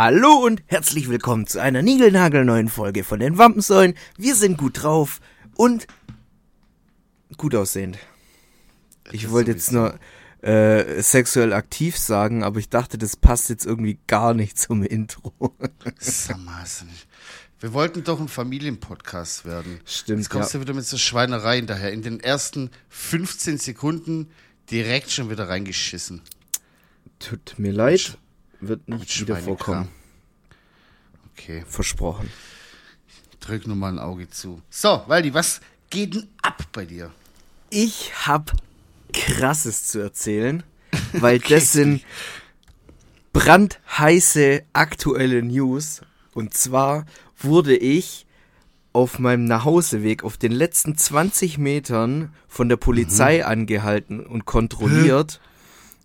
Hallo und herzlich willkommen zu einer niegelnagelneuen Folge von den Wampensäulen. Wir sind gut drauf und gut aussehend. Ich wollte jetzt nur äh, sexuell aktiv sagen, aber ich dachte, das passt jetzt irgendwie gar nicht zum Intro. Wir wollten doch ein Familienpodcast werden. Stimmt. Jetzt kommst ja. du wieder mit so Schweinereien daher. In den ersten 15 Sekunden direkt schon wieder reingeschissen. Tut mir leid, wird nicht wieder vorkommen. Okay, Versprochen. drück nur mal ein Auge zu. So, Waldi, was geht denn ab bei dir? Ich hab krasses zu erzählen, weil das sind brandheiße aktuelle News. Und zwar wurde ich auf meinem Nachhauseweg auf den letzten 20 Metern von der Polizei angehalten und kontrolliert.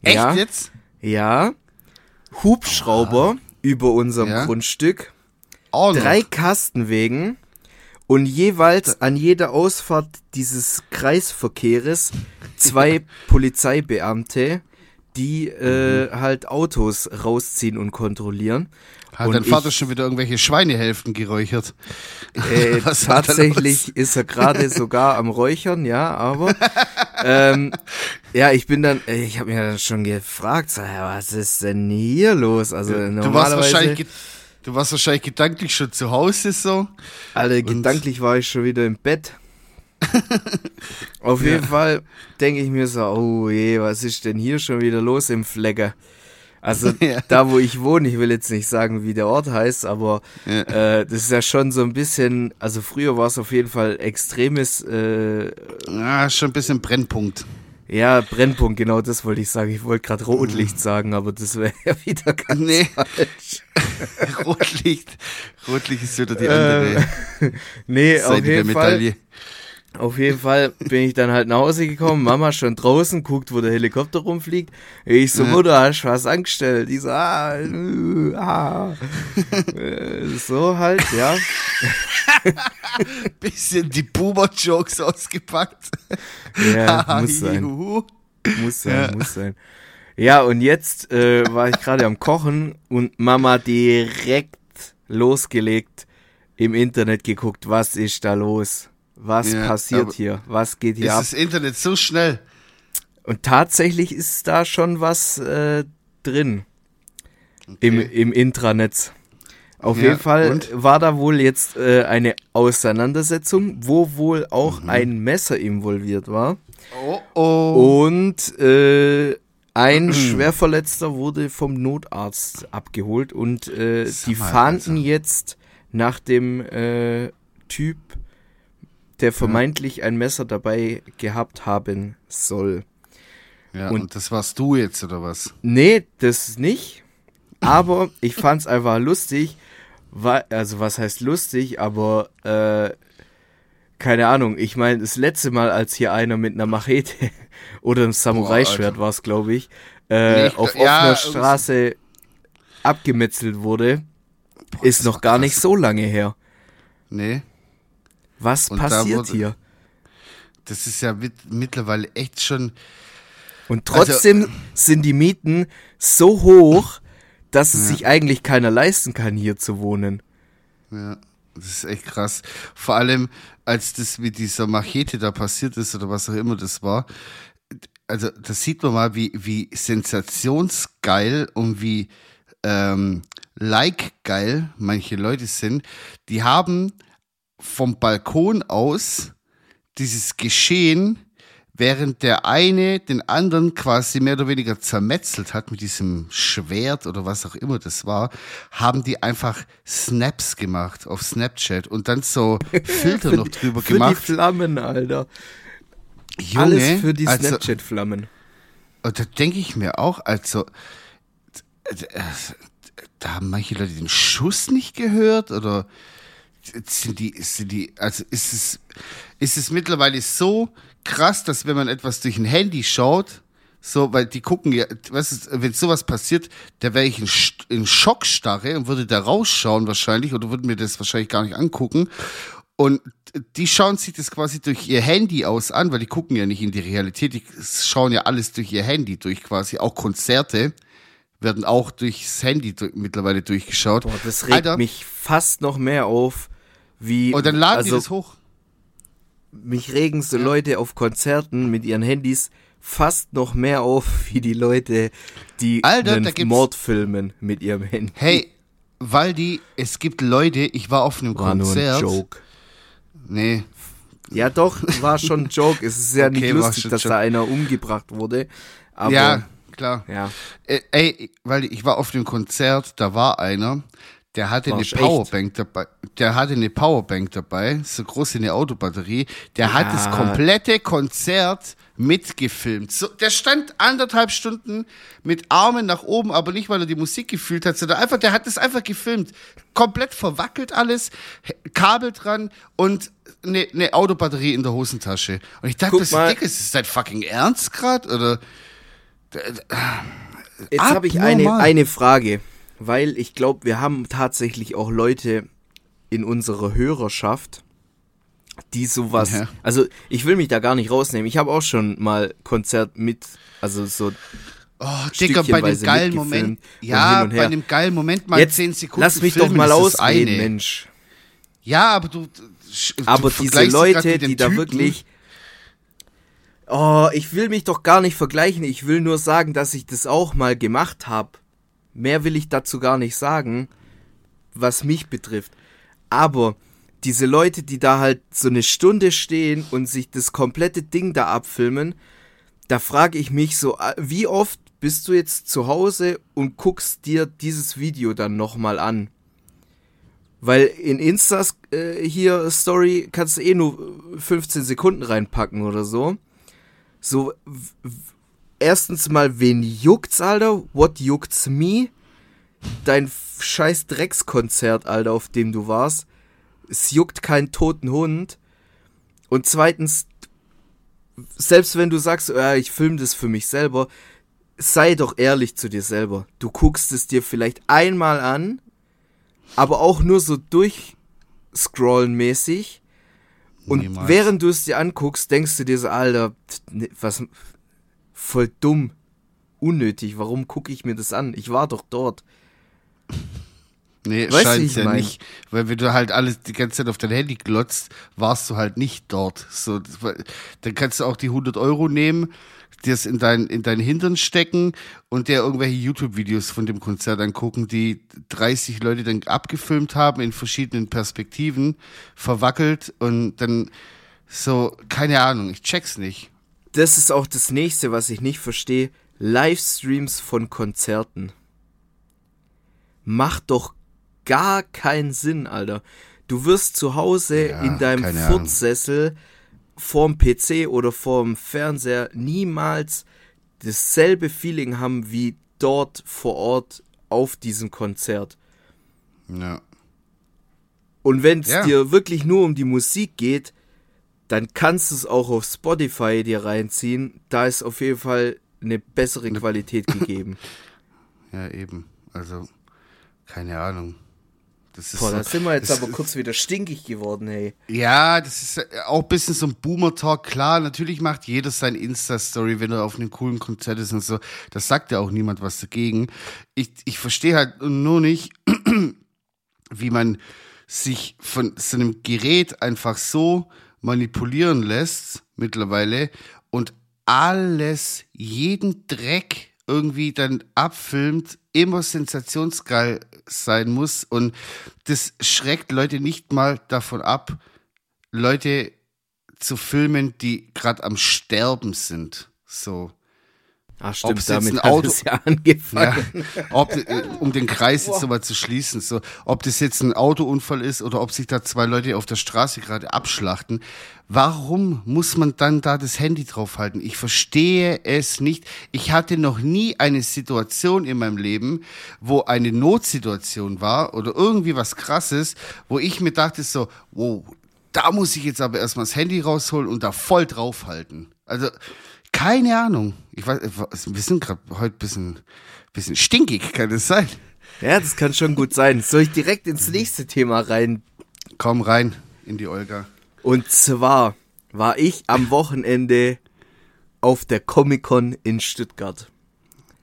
Echt ja, jetzt? Ja. Hubschrauber über unserem Ja. Grundstück. Auch noch. Drei Kastenwegen und jeweils an jeder Ausfahrt dieses Kreisverkehres zwei Polizeibeamte, die äh, halt Autos rausziehen und kontrollieren. Hat und dein Vater ich- schon wieder irgendwelche Schweinehälften geräuchert? Äh, tatsächlich ist er gerade sogar am Räuchern, ja, aber ähm, ja, ich bin dann, äh, ich habe mir dann schon gefragt, so, ja, was ist denn hier los? Also Du warst, normalerweise, wahrscheinlich, ge- du warst wahrscheinlich gedanklich schon zu Hause so. Alter, und- gedanklich war ich schon wieder im Bett. Auf Ja. jeden Fall denke ich mir so, oh je, was ist denn hier schon wieder los im Flecker? Also Ja. da, wo ich wohne, ich will jetzt nicht sagen, wie der Ort heißt, aber Ja. äh, das ist ja schon so ein bisschen, also früher war es auf jeden Fall extremes, äh, Ah, schon ein bisschen Brennpunkt. ja, Brennpunkt, genau das wollte ich sagen. Ich wollte gerade Rotlicht sagen, aber das wäre ja wieder ganz Nee. falsch. Rotlicht. Rotlicht ist wieder die andere Nee, auf Seite der jeden Fall. Auf jeden Fall bin ich dann halt nach Hause gekommen, Mama schon draußen, guckt, wo der Helikopter rumfliegt. Ich so, Mutter, hast du was angestellt? Die so, ah, äh, ah. Äh, so halt, ja. Bisschen die Boomer-Jokes ausgepackt. Ja, muss sein, muss sein, Ja. muss sein. Ja, und jetzt äh, war ich gerade am Kochen und Mama direkt losgelegt, im Internet geguckt, was ist da los? Was Ja, passiert hier? Was geht hier Ist ab? das Internet so schnell? Und tatsächlich ist da schon was äh, drin im, im Intranet. Auf Ja, jeden Fall und? war da wohl jetzt äh, eine Auseinandersetzung, wo wohl auch Mhm. ein Messer involviert war. Oh, oh. Und äh, ein Schwerverletzter wurde vom Notarzt abgeholt und äh, die fahnden also. jetzt nach dem äh, Typ, der vermeintlich ein Messer dabei gehabt haben soll. Ja, und- und, das warst du jetzt, oder was? Nee, das nicht. Aber ich fand's einfach lustig. Also was heißt lustig, aber äh, keine Ahnung. Ich meine, das letzte Mal, als hier einer mit einer Machete oder einem Samurai-Schwert war es, glaube ich, äh, Nee, ich- auf ja, offener Straße abgemetzelt wurde, Boah, ist noch gar nicht so lange her. Nee, Was Und passiert wurde- hier? das ist ja mit, mittlerweile echt schon. Und Also- trotzdem sind die Mieten so hoch, dass es Ja. sich eigentlich keiner leisten kann, hier zu wohnen. Ja, das ist echt krass. Vor allem, als das mit dieser Machete da passiert ist oder was auch immer das war. Also, da sieht man mal, wie, wie sensationsgeil und wie ähm, like-geil manche Leute sind. Die haben vom Balkon aus dieses Geschehen, während der eine den anderen quasi mehr oder weniger zermetzelt hat mit diesem Schwert oder was auch immer das war, haben die einfach Snaps gemacht auf Snapchat und dann so Filter noch drüber für gemacht. die Flammen, Alter. Junge, Alles für die also, Snapchat-Flammen. Und da denke ich mir auch, also, äh, da haben manche Leute den Schuss nicht gehört oder sind die, sind die, also ist es, ist es mittlerweile so krass, dass wenn man etwas durch ein Handy schaut, so, weil die gucken ja, weißt du, wenn sowas passiert, da wäre ich in, in Schockstarre und würde da rausschauen wahrscheinlich oder würde mir das wahrscheinlich gar nicht angucken. Und die schauen sich das quasi durch ihr Handy aus an, weil die gucken ja nicht in die Realität, die schauen ja alles durch ihr Handy durch quasi, auch Konzerte werden auch durchs Handy mittlerweile durchgeschaut. Boah, das regt Alter. mich fast noch mehr auf, wie. Und dann laden also, die das hoch. Mich regen so ja. Leute auf Konzerten mit ihren Handys fast noch mehr auf, wie die Leute, die Alter, einen Mord filmen mit ihrem Handy. Hey, weil die, es gibt Leute, ich war auf einem war Konzert. Nur ein Joke. Nee. Ja, doch, war schon ein Joke. Es ist ja okay, nicht lustig, dass da einer umgebracht wurde. Aber, ja, klar. Ja. Äh, ey, weil ich war auf dem Konzert, da war einer, der hatte war eine Powerbank echt? dabei. Der hatte eine Powerbank dabei, so groß wie eine Autobatterie. Der ja. hat das komplette Konzert mitgefilmt. So, der stand anderthalb Stunden mit Armen nach oben, aber nicht, weil er die Musik gefühlt hat, sondern einfach, der hat das einfach gefilmt. Komplett verwackelt alles, Kabel dran und eine, eine Autobatterie in der Hosentasche. Und ich dachte, Guck das mal. Dick, ist das dein fucking Ernst grad? Oder? Jetzt habe ich eine, eine Frage, weil ich glaube, wir haben tatsächlich auch Leute in unserer Hörerschaft, die sowas. Ja. Also ich will mich da gar nicht rausnehmen. Ich habe auch schon mal Konzert mit, also so. Oh, Dicker, bei dem geilen Moment. Ja, bei dem geilen Moment mal Jetzt, 10 Sekunden. Lass mich Filmen, doch mal ausreden, Mensch. Ja, aber du. du aber diese Leute, die da wirklich. Oh, ich will mich doch gar nicht vergleichen. Ich will nur sagen, dass ich das auch mal gemacht habe. Mehr will ich dazu gar nicht sagen, was mich betrifft. Aber diese Leute, die da halt so eine Stunde stehen und sich das komplette Ding da abfilmen, da frage ich mich so, äh, wie oft bist du jetzt zu Hause und guckst dir dieses Video dann nochmal an? Weil in Instas äh, hier Story kannst du eh nur 15 Sekunden reinpacken oder so. So, erstens mal, wen juckt's, Alter? What juckt's me? Dein scheiß Dreckskonzert, Alter, auf dem du warst es juckt keinen toten Hund. Und zweitens, selbst wenn du sagst, ja, ich filme das für mich selber, sei doch ehrlich zu dir selber. Du guckst es dir vielleicht einmal an, aber auch nur so durchscrollen mäßig. Und Niemals. während du es dir anguckst, denkst du dir so, Alter, ne, was voll dumm, unnötig, warum gucke ich mir das an? Ich war doch dort. Nee, weißt scheint ja mein? nicht. Weil wenn du halt alles die ganze Zeit auf dein Handy glotzt, warst du halt nicht dort. So, dann kannst du auch die 100 Euro nehmen, dir es in dein, in dein Hintern stecken und dir irgendwelche YouTube-Videos von dem Konzert angucken, die 30 Leute dann abgefilmt haben in verschiedenen Perspektiven, verwackelt und dann so, keine Ahnung, ich check's nicht. Das ist auch das nächste, was ich nicht verstehe. Livestreams von Konzerten. Macht doch gar keinen Sinn, Alter. Du wirst zu Hause ja, in deinem Furzsessel vorm PC oder vorm Fernseher niemals dasselbe Feeling haben wie dort vor Ort auf diesem Konzert. Ja. Und wenn es ja. dir wirklich nur um die Musik geht, dann kannst du es auch auf Spotify dir reinziehen. Da ist auf jeden Fall eine bessere ne Qualität gegeben. Ja, eben. Also, keine Ahnung. Das ist Boah, so, da sind wir jetzt aber kurz wieder stinkig geworden, hey. Ja, das ist auch ein bisschen so ein Boomer-Talk. Klar, natürlich macht jeder sein Insta-Story, wenn er auf einem coolen Konzert ist und so. Das sagt ja auch niemand was dagegen. Ich, ich verstehe halt nur nicht, wie man sich von so einem Gerät einfach so manipulieren lässt mittlerweile und alles, jeden Dreck irgendwie dann abfilmt, immer sensationsgeil sein muss. Und das schreckt Leute nicht mal davon ab, Leute zu filmen, die gerade am Sterben sind. So. Ach stimmt, ob damit ein Auto, hat es ja angefangen. Ja, ob, äh, um den Kreis jetzt nochmal zu schließen, so, ob das jetzt ein Autounfall ist oder ob sich da zwei Leute auf der Straße gerade abschlachten. Warum muss man dann da das Handy draufhalten? Ich verstehe es nicht. Ich hatte noch nie eine Situation in meinem Leben, wo eine Notsituation war oder irgendwie was krasses, wo ich mir dachte so, wow, da muss ich jetzt aber erstmal das Handy rausholen und da voll draufhalten. Also, keine Ahnung. Ich weiß, wir sind gerade heute ein bisschen, bisschen stinkig, kann das sein? Ja, das kann schon gut sein. Soll ich direkt ins nächste Thema rein? Komm rein in die Olga. Und zwar war ich am Wochenende auf der Comic-Con in Stuttgart.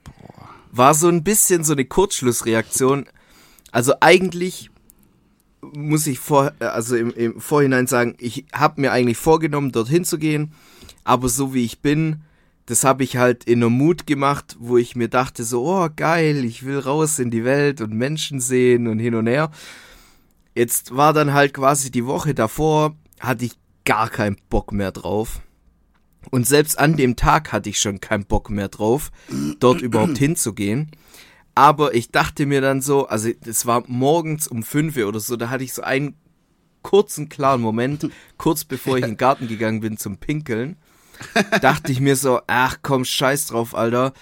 Boah. war so ein bisschen so eine Kurzschlussreaktion. Also eigentlich muss ich vor, also im, im Vorhinein sagen, ich habe mir eigentlich vorgenommen, dorthin zu gehen, aber so wie ich bin, das habe ich halt in einer Mut gemacht, wo ich mir dachte so, oh geil, ich will raus in die Welt und Menschen sehen und hin und her. Jetzt war dann halt quasi die Woche davor, hatte ich gar keinen Bock mehr drauf. Und selbst an dem Tag hatte ich schon keinen Bock mehr drauf, dort überhaupt hinzugehen. Aber ich dachte mir dann so, also es war morgens um fünf oder so, da hatte ich so einen kurzen, klaren Moment, kurz bevor ich in den Garten gegangen bin zum Pinkeln, dachte ich mir so, ach komm, scheiß drauf, Alter.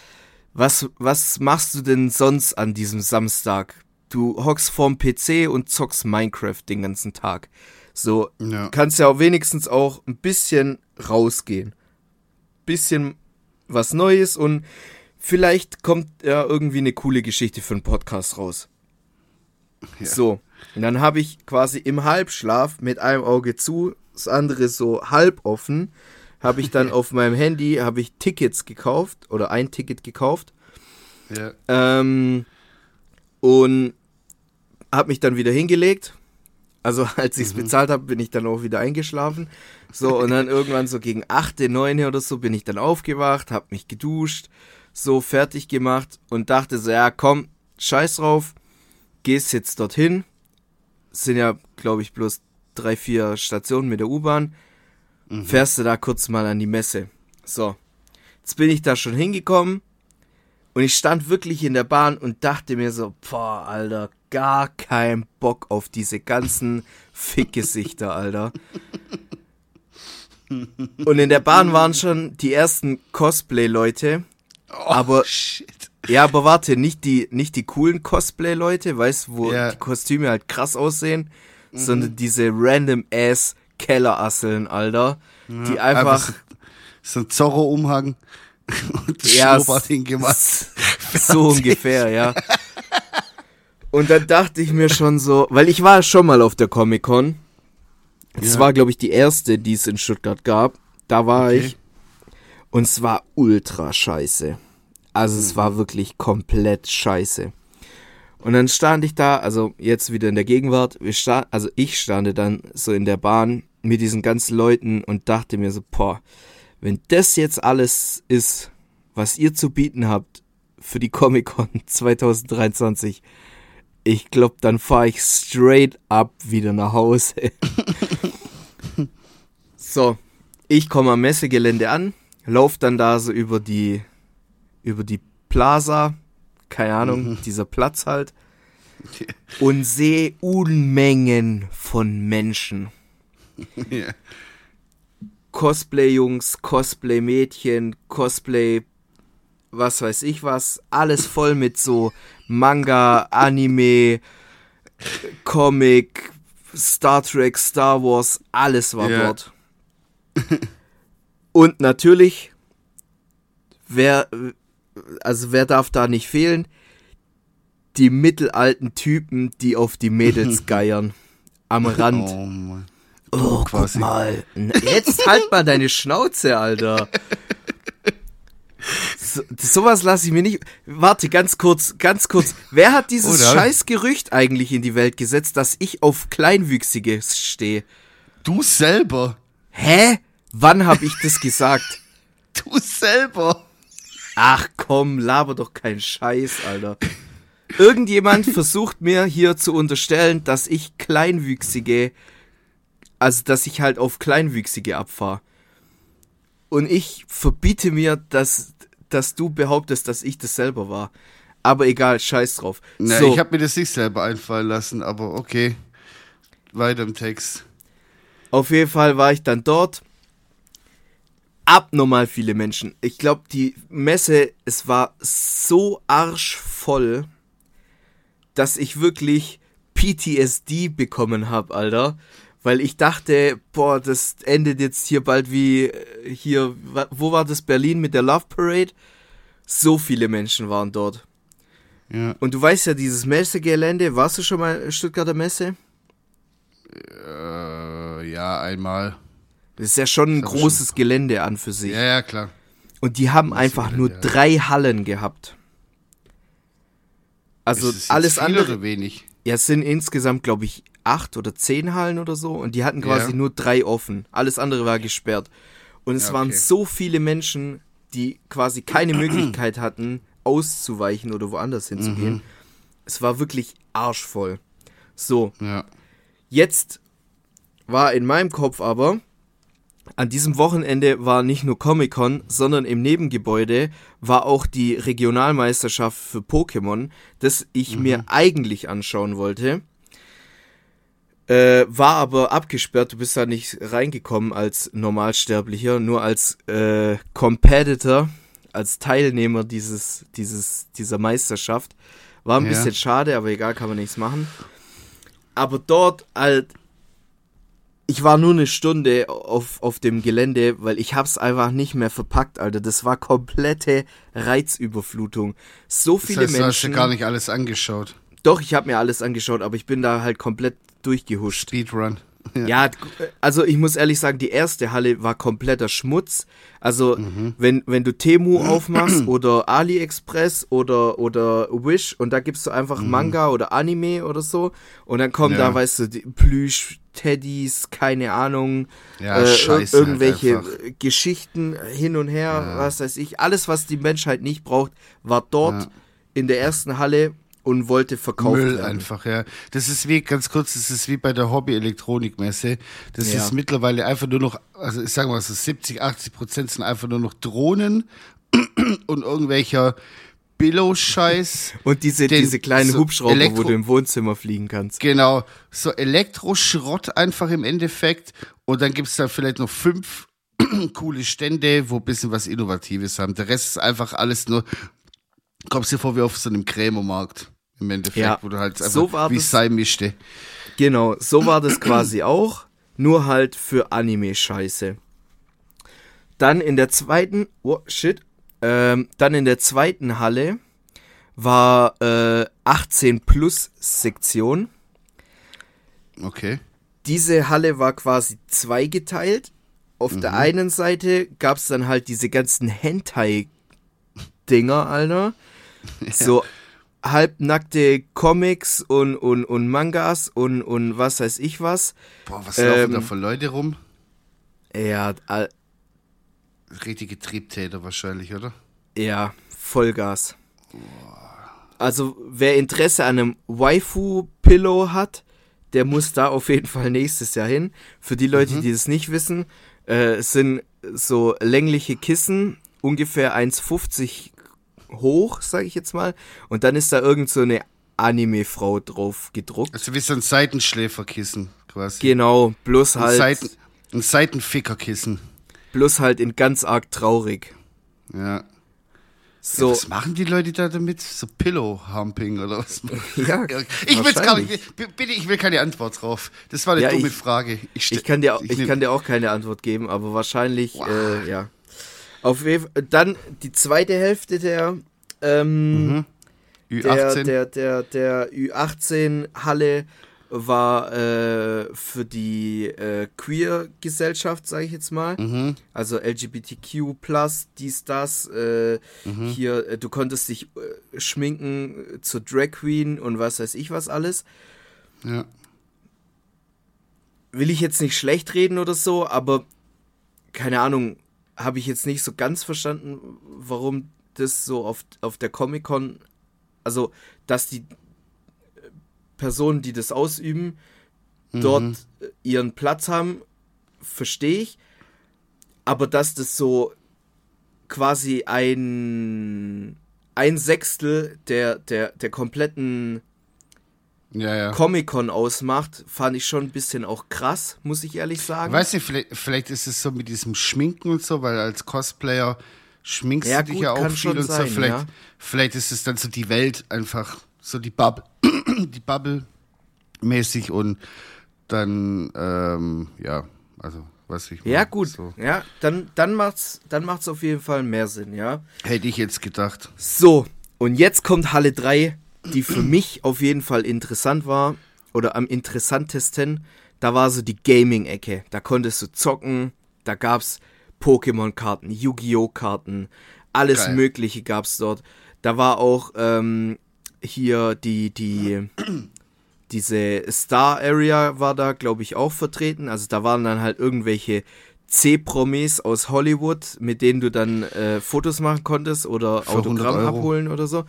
Was, was machst du denn sonst an diesem Samstag? Du hockst vorm PC und zockst Minecraft den ganzen Tag. So, ja. kannst ja auch wenigstens auch ein bisschen rausgehen. Bisschen was Neues und vielleicht kommt ja irgendwie eine coole Geschichte für einen Podcast raus. Ja. So, und dann habe ich quasi im Halbschlaf mit einem Auge zu, das andere so halb offen, habe ich dann auf meinem Handy habe ich Tickets gekauft oder ein Ticket gekauft. Ja. Ähm, und habe mich dann wieder hingelegt. Also als ich es mhm. bezahlt habe, bin ich dann auch wieder eingeschlafen. So und dann irgendwann so gegen 8, 9 oder so bin ich dann aufgewacht, habe mich geduscht, so fertig gemacht und dachte so, ja komm, scheiß drauf, gehst jetzt dorthin. sind ja, glaube ich, bloß drei, vier Stationen mit der U-Bahn. Mhm. Fährst du da kurz mal an die Messe. So, jetzt bin ich da schon hingekommen und ich stand wirklich in der Bahn und dachte mir so, boah, Alter, gar kein Bock auf diese ganzen Fickgesichter, Alter. Und in der Bahn waren schon die ersten Cosplay-Leute Oh, aber shit. Ja, aber warte, nicht die, nicht die coolen Cosplay-Leute, weißt du, wo yeah. die Kostüme halt krass aussehen, mhm. sondern diese random ass Kellerasseln, Alter, ja, die einfach, einfach so ein Zorro-Umhang und ja, Schnurrbart hingemacht. So ungefähr, ja. Und dann dachte ich mir schon so, weil ich war schon mal auf der Comic-Con. Das ja. war, glaube ich, die erste, die es in Stuttgart gab. Da war okay. ich und es war ultra scheiße. Also es war wirklich komplett scheiße. Und dann stand ich da, also jetzt wieder in der Gegenwart, wir stand, also ich stand dann so in der Bahn mit diesen ganzen Leuten und dachte mir so, boah, wenn das jetzt alles ist, was ihr zu bieten habt für die Comic-Con 2023, ich glaube, dann fahre ich straight up wieder nach Hause. so, ich komme am Messegelände an, lauf dann da so über die, über die Plaza, keine Ahnung, mhm. dieser Platz halt, und sehe Unmengen von Menschen. Yeah. Cosplay-Jungs, Cosplay-Mädchen, Cosplay, was weiß ich was, alles voll mit so Manga, Anime, Comic, Star Trek, Star Wars, alles war yeah. dort. Und natürlich, wer, also wer darf da nicht fehlen? Die mittelalten Typen, die auf die Mädels geiern. Am Rand. Oh, Mann. Oh guck mal. Jetzt halt mal deine Schnauze, Alter. So, sowas lasse ich mir nicht. Warte, ganz kurz, ganz kurz. Wer hat dieses Oder? Scheißgerücht eigentlich in die Welt gesetzt, dass ich auf Kleinwüchsige stehe? Du selber. Hä? Wann habe ich das gesagt? Du selber. Ach komm, laber doch keinen Scheiß, Alter. Irgendjemand versucht mir hier zu unterstellen, dass ich Kleinwüchsige, also dass ich halt auf Kleinwüchsige abfahre. Und ich verbiete mir, dass, dass du behauptest, dass ich das selber war. Aber egal, scheiß drauf. Na, so. ich habe mir das nicht selber einfallen lassen, aber okay. Weiter im Text. Auf jeden Fall war ich dann dort abnormal viele Menschen. Ich glaube, die Messe, es war so arschvoll, dass ich wirklich PTSD bekommen habe, Alter. Weil ich dachte, boah, das endet jetzt hier bald wie äh, hier, wo war das Berlin mit der Love Parade? So viele Menschen waren dort. Ja. Und du weißt ja, dieses Messegelände, warst du schon mal Stuttgarter Messe? Äh, ja, einmal. Das ist ja schon ein großes schon... Gelände an für sich. Ja, ja, klar. Und die haben einfach nur ja. drei Hallen gehabt. Also alles andere. wenig? Ja, es sind insgesamt, glaube ich, acht oder zehn Hallen oder so. Und die hatten quasi Ja. nur drei offen. Alles andere war gesperrt. Und es Ja, waren okay. so viele Menschen, die quasi keine Möglichkeit hatten, auszuweichen oder woanders hinzugehen. Mhm. Es war wirklich arschvoll. So, Ja. Jetzt war in meinem Kopf aber, an diesem Wochenende war nicht nur Comic-Con, sondern im Nebengebäude war auch die Regionalmeisterschaft für Pokémon, das ich mir eigentlich anschauen wollte. Äh, war aber abgesperrt, du bist da nicht reingekommen als Normalsterblicher, nur als äh, Competitor, als Teilnehmer dieses, dieses, dieser Meisterschaft. War ein Ja. bisschen schade, aber egal, kann man nichts machen. Aber dort halt, ich war nur eine Stunde auf, auf dem Gelände, weil ich hab's einfach nicht mehr verpackt, Alter. Das war komplette Reizüberflutung. So Das viele heißt, du hast Menschen. dir gar nicht alles angeschaut. Doch, ich habe mir alles angeschaut, aber ich bin da halt komplett durchgehuscht. Speedrun. Ja. Ja, also ich muss ehrlich sagen, die erste Halle war kompletter Schmutz. Also Mhm. wenn, wenn du Temu aufmachst oder AliExpress oder, oder Wish und da gibst du einfach Manga oder Anime oder so und dann kommen Mhm. Ja. da, weißt du, die Plüsch, Teddys, keine Ahnung, Ja, äh, scheiße halt irgendwelche einfach. Geschichten hin und her, was weiß ich. Alles, was die Menschheit nicht braucht, war dort in der ersten Halle und wollte verkauft Müll werden. einfach, ja. Das ist wie, ganz kurz, das ist wie bei der Hobby-Elektronikmesse. Das Ja. ist mittlerweile einfach nur noch, also ich sage mal so 70, 80 Prozent sind einfach nur noch Drohnen und irgendwelcher Billo-Scheiß. Und diese, Den- diese kleinen so Hubschrauber, wo Elektro- du im Wohnzimmer fliegen kannst. Genau, so Elektroschrott einfach im Endeffekt. Und dann gibt's da vielleicht noch fünf coole Stände, wo ein bisschen was Innovatives haben. Der Rest ist einfach alles nur, kommst dir vor wie auf so einem Krämermarkt. Im Endeffekt, Ja, wo du halt einfach so war wie das- Sei mischte. Genau, so war das quasi auch, nur halt für Anime-Scheiße. Dann in der zweiten, oh shit, ähm, dann in der zweiten Halle war äh, 18 Plus Sektion. Okay. Diese Halle war quasi zweigeteilt. Auf der einen Seite gab es dann halt diese ganzen Hentai-Dinger, Alter. So halbnackte Comics und, und, und Mangas und, und was weiß ich was. Boah, was laufen da Ähm, für Leute rum? Ja, all, Richtige Triebtäter wahrscheinlich, oder? ja, Vollgas. Also, wer Interesse an einem Waifu-Pillow hat, der muss da auf jeden Fall nächstes Jahr hin. Für die Leute, die das nicht wissen, äh, sind so längliche Kissen, ungefähr 1,50 hoch, sage ich jetzt mal. Und dann ist da irgend so eine Anime-Frau drauf gedruckt. Also wie so ein Seitenschläferkissen quasi. Genau, bloß ein, halt, Seiten, ein Seitenfickerkissen. bloß halt in ganz arg traurig. Ja. So, Was machen die Leute da damit? So Pillow-Humping oder was? ja, Ich will's gar nicht. Bitte, ich will keine Antwort drauf. Das war eine Ja, dumme ich- Frage. stell- Ich kann dir, ich nehm- kann dir auch keine Antwort geben, aber wahrscheinlich, Wow. äh, ja. Auf jeden Fall, dann die zweite Hälfte der, ähm, der, Ü18. der, der, der Ü18-Halle war äh, für die äh, Queer-Gesellschaft, sage ich jetzt mal. mhm. Also LGBTQ+, dies, das. Äh, Hier, äh, du konntest dich äh, schminken äh, zur Drag Queen und was weiß ich was alles. Ja. will ich jetzt nicht schlecht reden oder so, aber keine Ahnung, habe ich jetzt nicht so ganz verstanden, warum das so auf, auf der Comic-Con, also dass die äh, Personen, die das ausüben, dort äh, ihren Platz haben, verstehe ich, aber dass das so quasi ein ein Sechstel der, der, der kompletten Ja, ja. Comic-Con ausmacht, fand ich schon ein bisschen auch krass, muss ich ehrlich sagen. Weiß nicht, vielleicht, vielleicht ist es so mit diesem Schminken und so, weil als Cosplayer schminkst Ja, du dich gut, ja auch viel und so. sein, Vielleicht, ja. vielleicht ist es dann so die Welt einfach, so die Bubble, die Bubble mäßig und dann, ähm, ja, also, weiß ich. ja, mal, gut. So. Ja, dann, dann macht's, dann macht's auf jeden Fall mehr Sinn, ja. Hätte ich jetzt gedacht. So, und jetzt kommt Halle 3, die für mich auf jeden Fall interessant war oder am interessantesten. Da war so die Gaming-Ecke. Da konntest du zocken, da gab's Pokémon-Karten, Yu-Gi-Oh! Karten, alles Geil. Mögliche gab's dort. Da war auch ähm, hier die, die, diese Star Area war da, glaube ich, auch vertreten. Also da waren dann halt irgendwelche C-Promis aus Hollywood, mit denen du dann äh, Fotos machen konntest oder Für 100 Autogramm abholen oder so.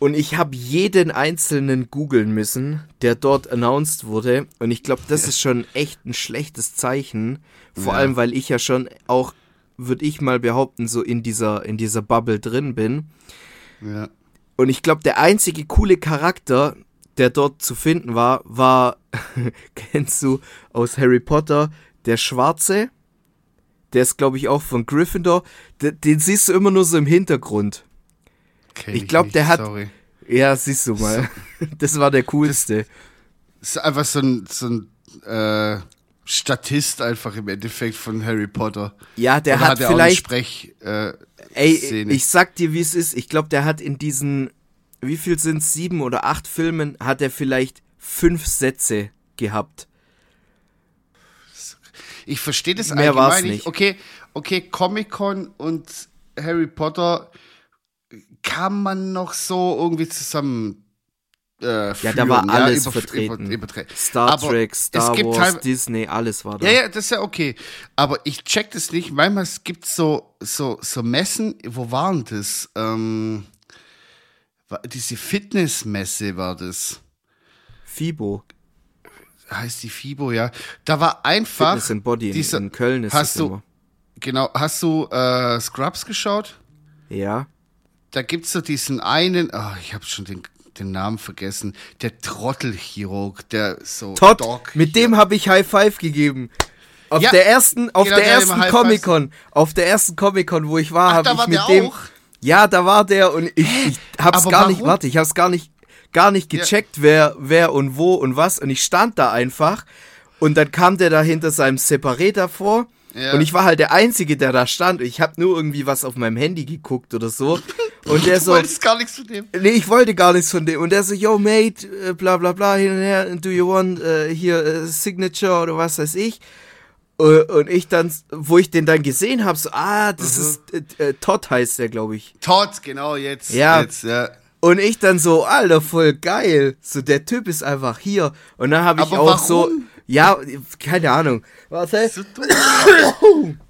Und ich habe jeden einzelnen googeln müssen, der dort announced wurde. Und ich glaube, das ist schon echt ein schlechtes Zeichen. Vor Ja. allem, weil ich ja schon auch, würde ich mal behaupten, so in dieser, in dieser Bubble drin bin. Ja. Und ich glaube, der einzige coole Charakter, der dort zu finden war, war, kennst du aus Harry Potter, der Schwarze. Der ist, glaube ich, auch von Gryffindor. Den, den siehst du immer nur so im Hintergrund. Kenn Ich glaub, nicht, der hat- Sorry. Ja, siehst du mal. Das war der coolste. ist einfach so ein, so ein äh, Statist einfach im Endeffekt von Harry Potter. Ja, der Oder hat er auch eine vielleicht, Sprech, äh, ey, Szene? ich sag dir, wie es ist. Ich glaube, der hat in diesen, wie viel sind sieben oder acht Filmen, hat er vielleicht fünf Sätze gehabt. Ich verstehe das Mehr allgemein nicht. Okay, okay, Comic-Con und Harry Potter kann man noch so irgendwie zusammen äh, Ja, da war alles über- vertreten. über- übertre- Star Aber Trek, es Star Wars, Disney, alles war da. Ja, ja, das ist ja okay. Aber ich check das nicht. Manchmal es gibt so, so, so Messen, wo waren das? Ähm, diese Fitnessmesse war das. FIBO, Heißt die FIBO, ja. Da war einfach. Fitness and Body in, dieser- in Köln ist hast das du, immer. genau, hast du äh, Scrubs geschaut? Ja. Da gibt's so diesen einen, oh, ich habe schon den, den Namen vergessen, der Trottelchirurg, der so Todd, Doc. mit dem habe ich High Five gegeben. Auf Ja, der ersten, auf genau, der der ersten Comic Con, auf der ersten Comic Con, wo ich war, habe ich mit dem. auch? Ja, da war der und ich, ich hab's Aber gar nicht, warum? warte, ich hab's gar nicht, gar nicht gecheckt, wer, wer und wo und was und ich stand da einfach und dann kam der da hinter seinem Separator vor. Ja. Und ich war halt der Einzige, der da stand. Ich habe nur irgendwie was auf meinem Handy geguckt oder so. Und der Du so, wolltest gar nichts von dem. Nee, ich wollte gar nichts von dem. Und der so, yo, mate, äh, bla bla bla, hin und her, do you want äh, hier äh, Signature oder was weiß ich. Äh, Und ich dann, wo ich den dann gesehen habe, so, ah, das Mhm. ist, äh, äh, Todd heißt der, glaube ich. Todd, genau, jetzt. Ja. Jetzt, ja. Und ich dann so, Alter, voll geil. So, der Typ ist einfach hier. Und dann habe ich Aber auch warum? so, ja, keine Ahnung. So dumm.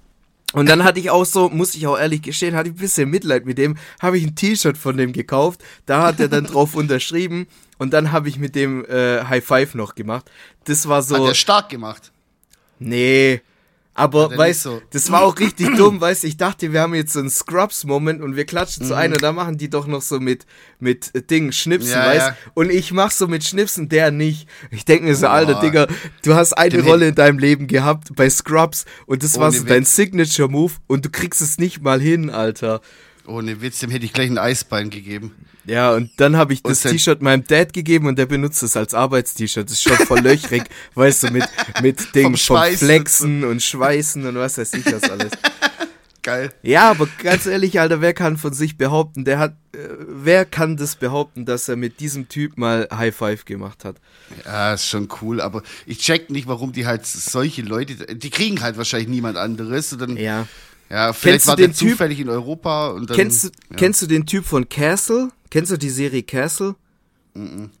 Und dann hatte ich auch so, muss ich auch ehrlich gestehen, hatte ich ein bisschen Mitleid mit dem, habe ich ein T-Shirt von dem gekauft, da hat er dann drauf unterschrieben und dann habe ich mit dem äh, High Five noch gemacht. Das war Hat so, er stark gemacht. nee, aber er weißt nicht so- das war auch richtig dumm, weißt ich dachte, wir haben jetzt so einen Scrubs-Moment und wir klatschen Mhm. zu einem und da machen die doch noch so mit, mit äh, Ding, Schnipsen, Ja, weißt ja. Und ich mach so mit Schnipsen, der nicht. Ich denke mir so, Boah. alter Digga, du hast eine Den Rolle in deinem Leben gehabt bei Scrubs und das war so dein. Signature-Move und du kriegst es nicht mal hin, Alter. Ohne Witz, dem hätte ich gleich ein Eisbein gegeben. Ja, und dann habe ich das Und T-Shirt meinem Dad gegeben und der benutzt es als Arbeitst-T-Shirt. Das ist schon voll löchrig, weißt du, mit, mit Ding Vom vom, Flexen und Schweißen und was weiß ich was alles. Geil. Ja, aber ganz ehrlich, Alter, wer kann von sich behaupten, der hat, äh, wer kann das behaupten, dass er mit diesem Typ mal High Five gemacht hat? Ja, ist schon cool, aber ich check nicht, warum die halt solche Leute, die kriegen halt wahrscheinlich niemand anderes. Und dann, ja. Ja. vielleicht Kennst du war der den Typ- zufällig in Europa und dann. Kennst du, ja. kennst du den Typ von Castle? Kennst du die Serie Castle?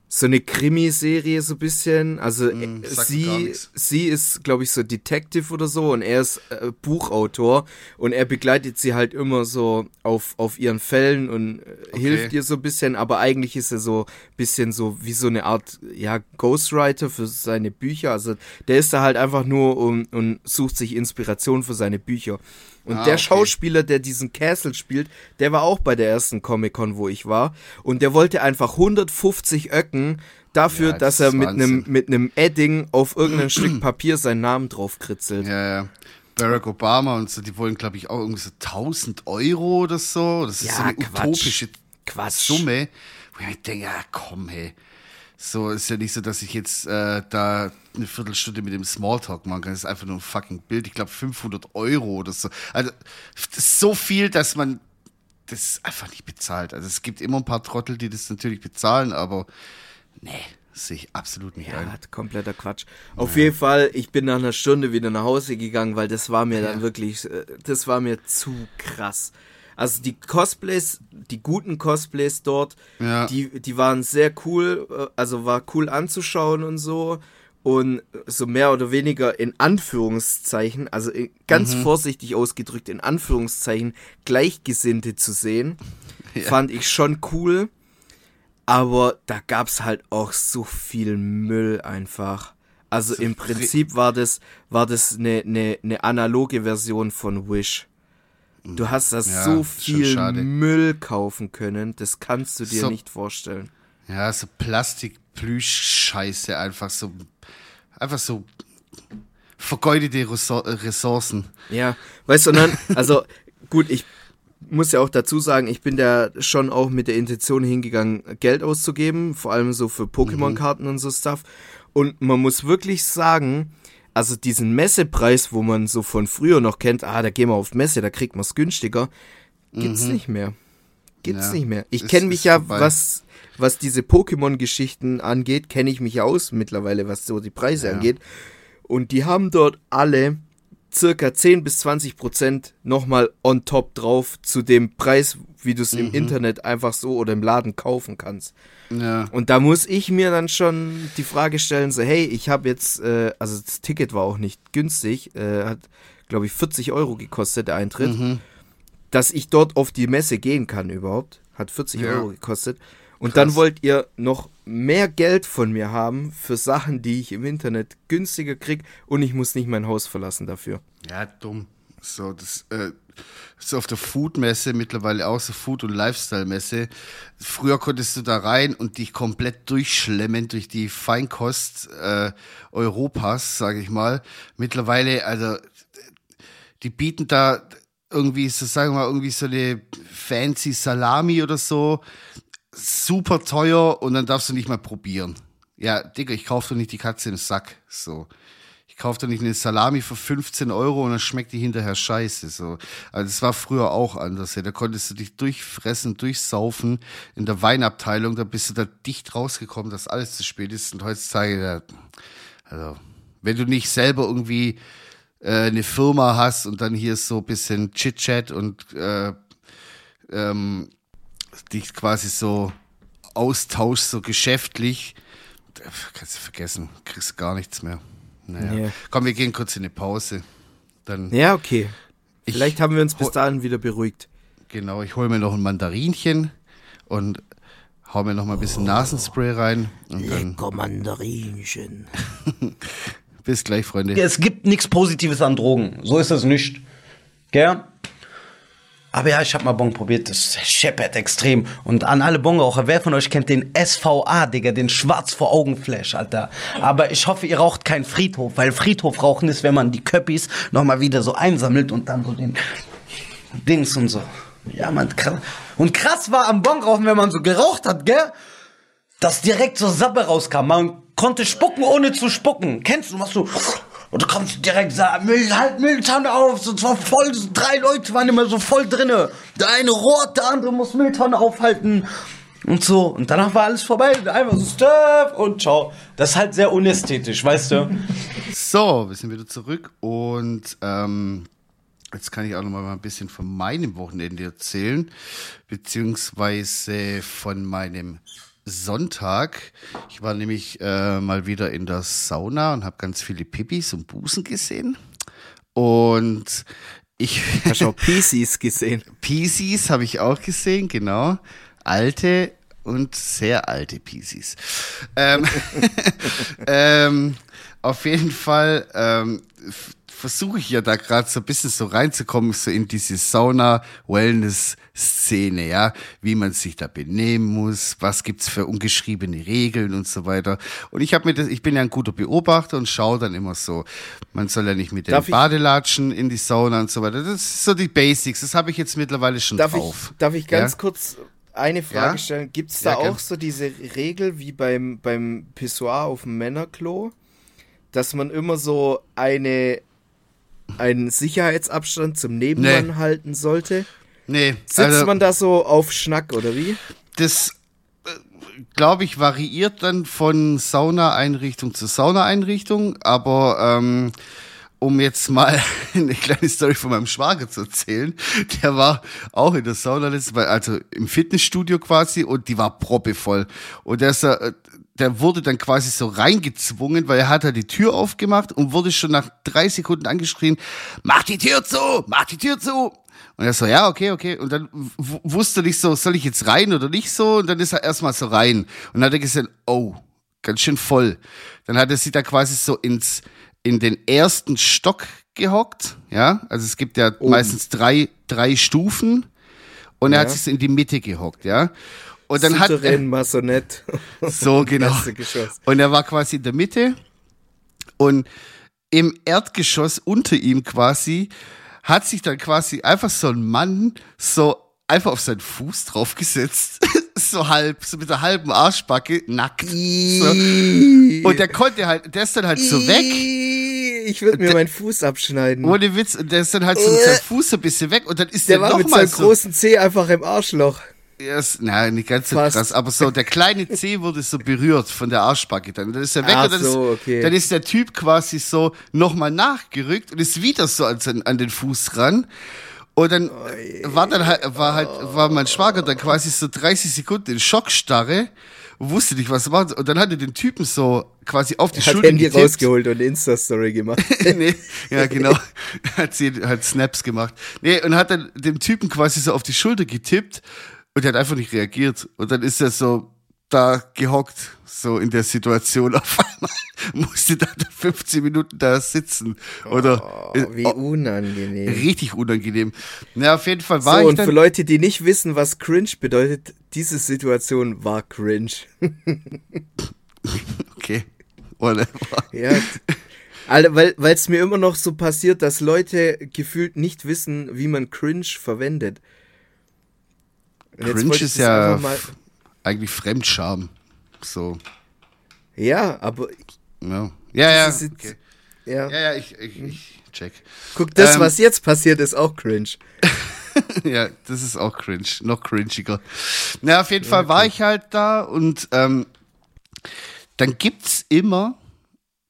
So eine Krimiserie so ein bisschen. Also äh, Mm, gar sie, sie ist, glaube ich, so Detective oder so und er ist äh, Buchautor und er begleitet sie halt immer so auf, auf ihren Fällen und äh, Okay. hilft ihr so ein bisschen, aber eigentlich ist er so ein bisschen so wie so eine Art, ja, Ghostwriter für seine Bücher. Also der ist da halt einfach nur und, und sucht sich Inspiration für seine Bücher. Und Ah, der okay. Schauspieler, der diesen Castle spielt, der war auch bei der ersten Comic-Con, wo ich war. Und der wollte einfach 150 Öcken dafür, Ja, das dass er mit einem mit einem Edding auf irgendein Stück Papier seinen Namen drauf kritzelt. Ja, ja. Barack Obama und so, die wollen, glaube ich, auch irgendwie so 1000 Euro oder so. Das ist Ja, so eine Quatsch. utopische Quatsch. Summe. Wo ich denke, ja, komm, hey. So ist ja nicht so, dass ich jetzt äh, da eine Viertelstunde mit dem Smalltalk machen kann. Das ist einfach nur ein fucking Bild. Ich glaube 500 Euro oder so. Also so viel, dass man das einfach nicht bezahlt. Also es gibt immer ein paar Trottel, die das natürlich bezahlen, aber nee, sehe ich absolut nicht Ja, ein. kompletter Quatsch. Auf jeden Fall, ich bin nach einer Stunde wieder nach Hause gegangen, weil das war mir dann Ja. wirklich, äh, das war mir zu krass. Also die Cosplays, die guten Cosplays dort, Ja. die, die waren sehr cool, äh, also war cool anzuschauen und so. Und so mehr oder weniger in Anführungszeichen, also ganz vorsichtig ausgedrückt, in Anführungszeichen, Gleichgesinnte zu sehen, fand ich schon cool. Aber da gab's halt auch so viel Müll einfach. Also im Prinzip war das, war das eine, eine, eine analoge Version von Wish. Du hast da Ja, so viel. Müll kaufen können, das kannst du dir So- nicht vorstellen. Ja, so Plastik-Plüsch-Scheiße, einfach so, einfach so vergeudete Ressour- Ressourcen. Ja, weißt du, und dann, also gut, ich muss ja auch dazu sagen, ich bin da schon auch mit der Intention hingegangen, Geld auszugeben, vor allem so für Pokémon-Karten und so Stuff. Und man muss wirklich sagen, also diesen Messepreis, wo man so von früher noch kennt, ah, da gehen wir auf Messe, da kriegt man es günstiger, gibt's nicht mehr. Gibt's Ja, nicht mehr. Ich kenne mich ja, vorbei. was, was diese Pokémon-Geschichten angeht, kenne ich mich aus mittlerweile, was so die Preise Ja. angeht. Und die haben dort alle circa 10 bis 20 Prozent nochmal on top drauf zu dem Preis, wie du es im Internet einfach so oder im Laden kaufen kannst. Ja. Und da muss ich mir dann schon die Frage stellen, so hey, ich habe jetzt, äh, also das Ticket war auch nicht günstig, äh, hat glaube ich 40 Euro gekostet, der Eintritt, dass ich dort auf die Messe gehen kann überhaupt, hat 40 Ja. Euro gekostet. Und dann wollt ihr noch mehr Geld von mir haben für Sachen, die ich im Internet günstiger krieg und ich muss nicht mein Haus verlassen dafür. Ja, dumm. So, das äh, ist auf der Food-Messe mittlerweile auch so Food- und Lifestyle-Messe. Früher konntest du da rein und dich komplett durchschlemmen durch die Feinkost äh, Europas, sage ich mal. Mittlerweile, also die bieten da irgendwie, so sagen wir mal, irgendwie so eine fancy Salami oder so, super teuer und dann darfst du nicht mal probieren. Ja, Digga, ich kauf doch nicht die Katze im Sack. So. Kauf doch nicht eine Salami für 15 Euro und dann schmeckt die hinterher scheiße. So. Also das war früher auch anders. Ja. Da konntest du dich durchfressen, durchsaufen in der Weinabteilung, da bist du da dicht rausgekommen, dass alles zu spät ist. Und heutzutage, also, wenn du nicht selber irgendwie äh, eine Firma hast und dann hier so ein bisschen Chit-Chat und äh, ähm, dich quasi so austauschst, so geschäftlich, kannst du vergessen, kriegst gar nichts mehr. Naja. Nee. Komm, wir gehen kurz in eine Pause. Dann, Ja, okay. Ich Vielleicht haben wir uns bis dahin wieder beruhigt. genau, ich hole mir noch ein Mandarinchen und hau mir noch mal ein bisschen Nasenspray rein. Und dann Lecker Mandarinchen. bis gleich, Freunde. Es gibt nichts Positives an Drogen. So ist es nicht. Gell? Aber ja, ich hab mal Bon probiert. Das scheppert extrem. Und an alle Bonraucher, wer von euch kennt den SVA, Digga, den Schwarz vor Augen Flash, Alter. Aber ich hoffe, ihr raucht keinen Friedhof, weil Friedhof rauchen ist, wenn man die Köppis nochmal wieder so einsammelt und dann so den Dings und so. Ja, man, krass. Und krass war am Bon rauchen, wenn man so geraucht hat, gell? dass direkt so Sappe rauskam. Man konnte spucken, ohne zu spucken. Kennst du, was du... Und du kannst direkt sagen, Müll, halt Mülltonne auf. So, zwar voll, drei Leute waren immer so voll drinne. Der eine rohrt, der andere muss Mülltonne aufhalten. Und so. Und danach war alles vorbei. Einfach so Stuff und ciao. Das ist halt sehr unästhetisch, weißt du? So, wir sind wieder zurück und ähm, jetzt kann ich auch noch mal ein bisschen von meinem Wochenende erzählen, beziehungsweise von meinem Sonntag. Ich war nämlich äh, mal wieder in der Sauna und habe ganz viele Pipis und Busen gesehen. Und ich Hast du auch PCs gesehen? PCs habe ich auch gesehen, genau. Alte und sehr alte PCs. Ähm, ähm, auf jeden Fall ähm, versuche ich ja da gerade so ein bisschen so reinzukommen, so in diese Sauna-Wellness-Szene, ja, wie man sich da benehmen muss, was gibt's für ungeschriebene Regeln und so weiter. Und ich habe mir das, ich bin ja ein guter Beobachter und schaue dann immer so, man soll ja nicht mit den Darf Badelatschen in die Sauna und so weiter. Das ist so die Basics, das habe ich jetzt mittlerweile schon Darf drauf. ich, darf ich ganz Ja? kurz eine Frage Ja? stellen? Gibt es da Ja, auch so diese Regel wie beim, beim Pissoir auf dem Männerklo, dass man immer so eine, einen Sicherheitsabstand zum Nebenmann Nee. halten sollte? Nee, Sitzt also man da so auf Schnack oder wie? das glaube ich variiert dann von Saunaeinrichtung zu Saunaeinrichtung, aber ähm, um jetzt mal eine kleine Story von meinem Schwager zu erzählen, der war auch in der Sauna, also im Fitnessstudio quasi und die war proppevoll. Und der, ist, der wurde dann quasi so reingezwungen, weil er hat halt die Tür aufgemacht und wurde schon nach drei Sekunden angeschrien, mach die Tür zu, mach die Tür zu. Und er so, ja, okay, okay. Und dann wusste nicht so, soll ich jetzt rein oder nicht so? Und dann ist er erstmal so rein. Und dann hat er gesagt, oh, ganz schön voll. Dann hat er sich da quasi so ins, in den ersten Stock gehockt, ja. Also es gibt ja oh. meistens drei, drei Stufen. Und er ja. hat sich so in die Mitte gehockt, ja. Und dann Souterrain, hat Massonette. So genau. Und er war quasi in der Mitte und im Erdgeschoss unter ihm quasi hat sich dann quasi einfach so ein Mann so einfach auf seinen Fuß draufgesetzt, so halb, so mit der halben Arschbacke, nackt. So. Und der konnte halt, der ist dann halt so weg. Ich würde mir meinen Fuß abschneiden. Ohne Witz, und der ist dann halt so mit seinem Fuß so ein bisschen weg und dann ist der, der war mit seinem so, großen Zeh einfach im Arschloch. Yes, nein, nicht ganz so Fast. krass, aber so der kleine Zeh wurde so berührt von der Arschbacke dann. Dann ist er weg Ach und dann, so, ist, okay. dann ist der Typ quasi so nochmal nachgerückt und ist wieder so an, an den Fuß ran. Und dann war dann halt, war halt, war mein Schwager dann quasi so 30 Sekunden in Schockstarre wusste nicht, was macht. Und dann hat er den Typen so quasi auf die er Schulter hat Handy getippt. rausgeholt und Insta-Story gemacht. nee, ja, genau. hat, sie, hat Snaps gemacht. Nee, und hat dann dem Typen quasi so auf die Schulter getippt und er hat einfach nicht reagiert. Und dann ist er so da gehockt, so in der Situation. Auf einmal musste da 15 Minuten da sitzen. Oder, oh, wie unangenehm. Richtig unangenehm. Na, auf jeden Fall war so, ich. Und dann, für Leute, die nicht wissen, was cringe bedeutet, diese Situation war cringe. okay. Whatever. Ja. Alle, weil es mir immer noch so passiert, dass Leute gefühlt nicht wissen, wie man cringe verwendet. Cringe ist ja eigentlich Fremdscham. So. Ja, aber. Ja, ja, ja. Okay. Ja. ja, ja, ich, ich, ich check. Guck, das, ähm, was jetzt passiert, ist auch cringe. ja, das ist auch cringe. Noch cringiger. Na, auf jeden ja, Fall war ich halt da und ähm, dann gibt's immer,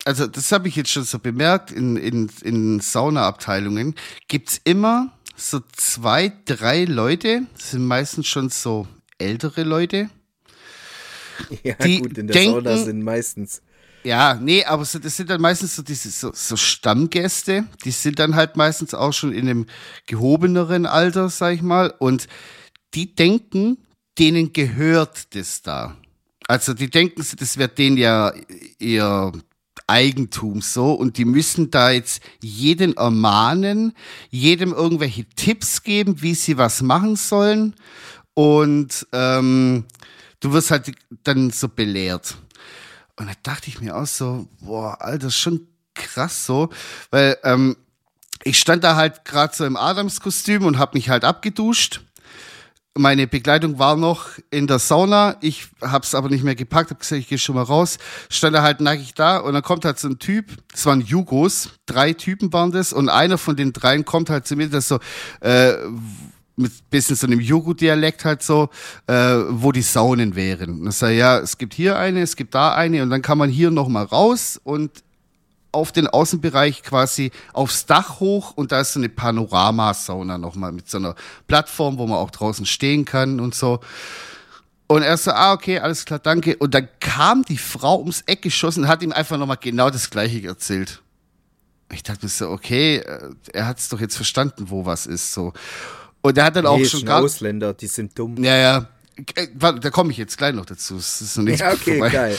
also das habe ich jetzt schon so bemerkt, in, in, in Saunaabteilungen, gibt's immer so zwei, drei Leute, das sind meistens schon so ältere Leute. Ja, die gut, in der denken, Sauna sind meistens. Ja, nee, aber so, das sind dann meistens so diese so, so Stammgäste, die sind dann halt meistens auch schon in einem gehobeneren Alter, sag ich mal, und die denken, denen gehört das da. Also die denken, das wird denen ja ihr Eigentum so. Und die müssen da jetzt jeden ermahnen, jedem irgendwelche Tipps geben, wie sie was machen sollen. Und ähm, du wirst halt dann so belehrt. Und da dachte ich mir auch so, boah, Alter, schon krass so, weil ähm, ich stand da halt gerade so im Adamskostüm und habe mich halt abgeduscht meine Begleitung war noch in der Sauna. Ich hab's aber nicht mehr gepackt, hab gesagt, ich gehe schon mal raus. Stand er halt nackig da und dann kommt halt so ein Typ, das waren Jugos, drei Typen waren das und einer von den dreien kommt halt zu mir, das so äh, mit bisschen so einem Jugo-Dialekt halt so, äh, wo die Saunen wären. Und ich sag, ja, es gibt hier eine, es gibt da eine und dann kann man hier noch mal raus und auf den Außenbereich quasi aufs Dach hoch und da ist so eine Panoramasauna nochmal mit so einer Plattform, wo man auch draußen stehen kann und so. Und er so, ah, okay, alles klar, danke. Und dann kam die Frau ums Eck geschossen und hat ihm einfach nochmal genau das Gleiche erzählt. Ich dachte mir so, okay, äh, er hat es doch jetzt verstanden, wo was ist, so. Und er hat dann nee, auch schon gar. Ausländer, die sind dumm. Ja, ja. Äh, da komme ich jetzt gleich noch dazu. Es ist noch nicht ja, okay, vorbei. geil.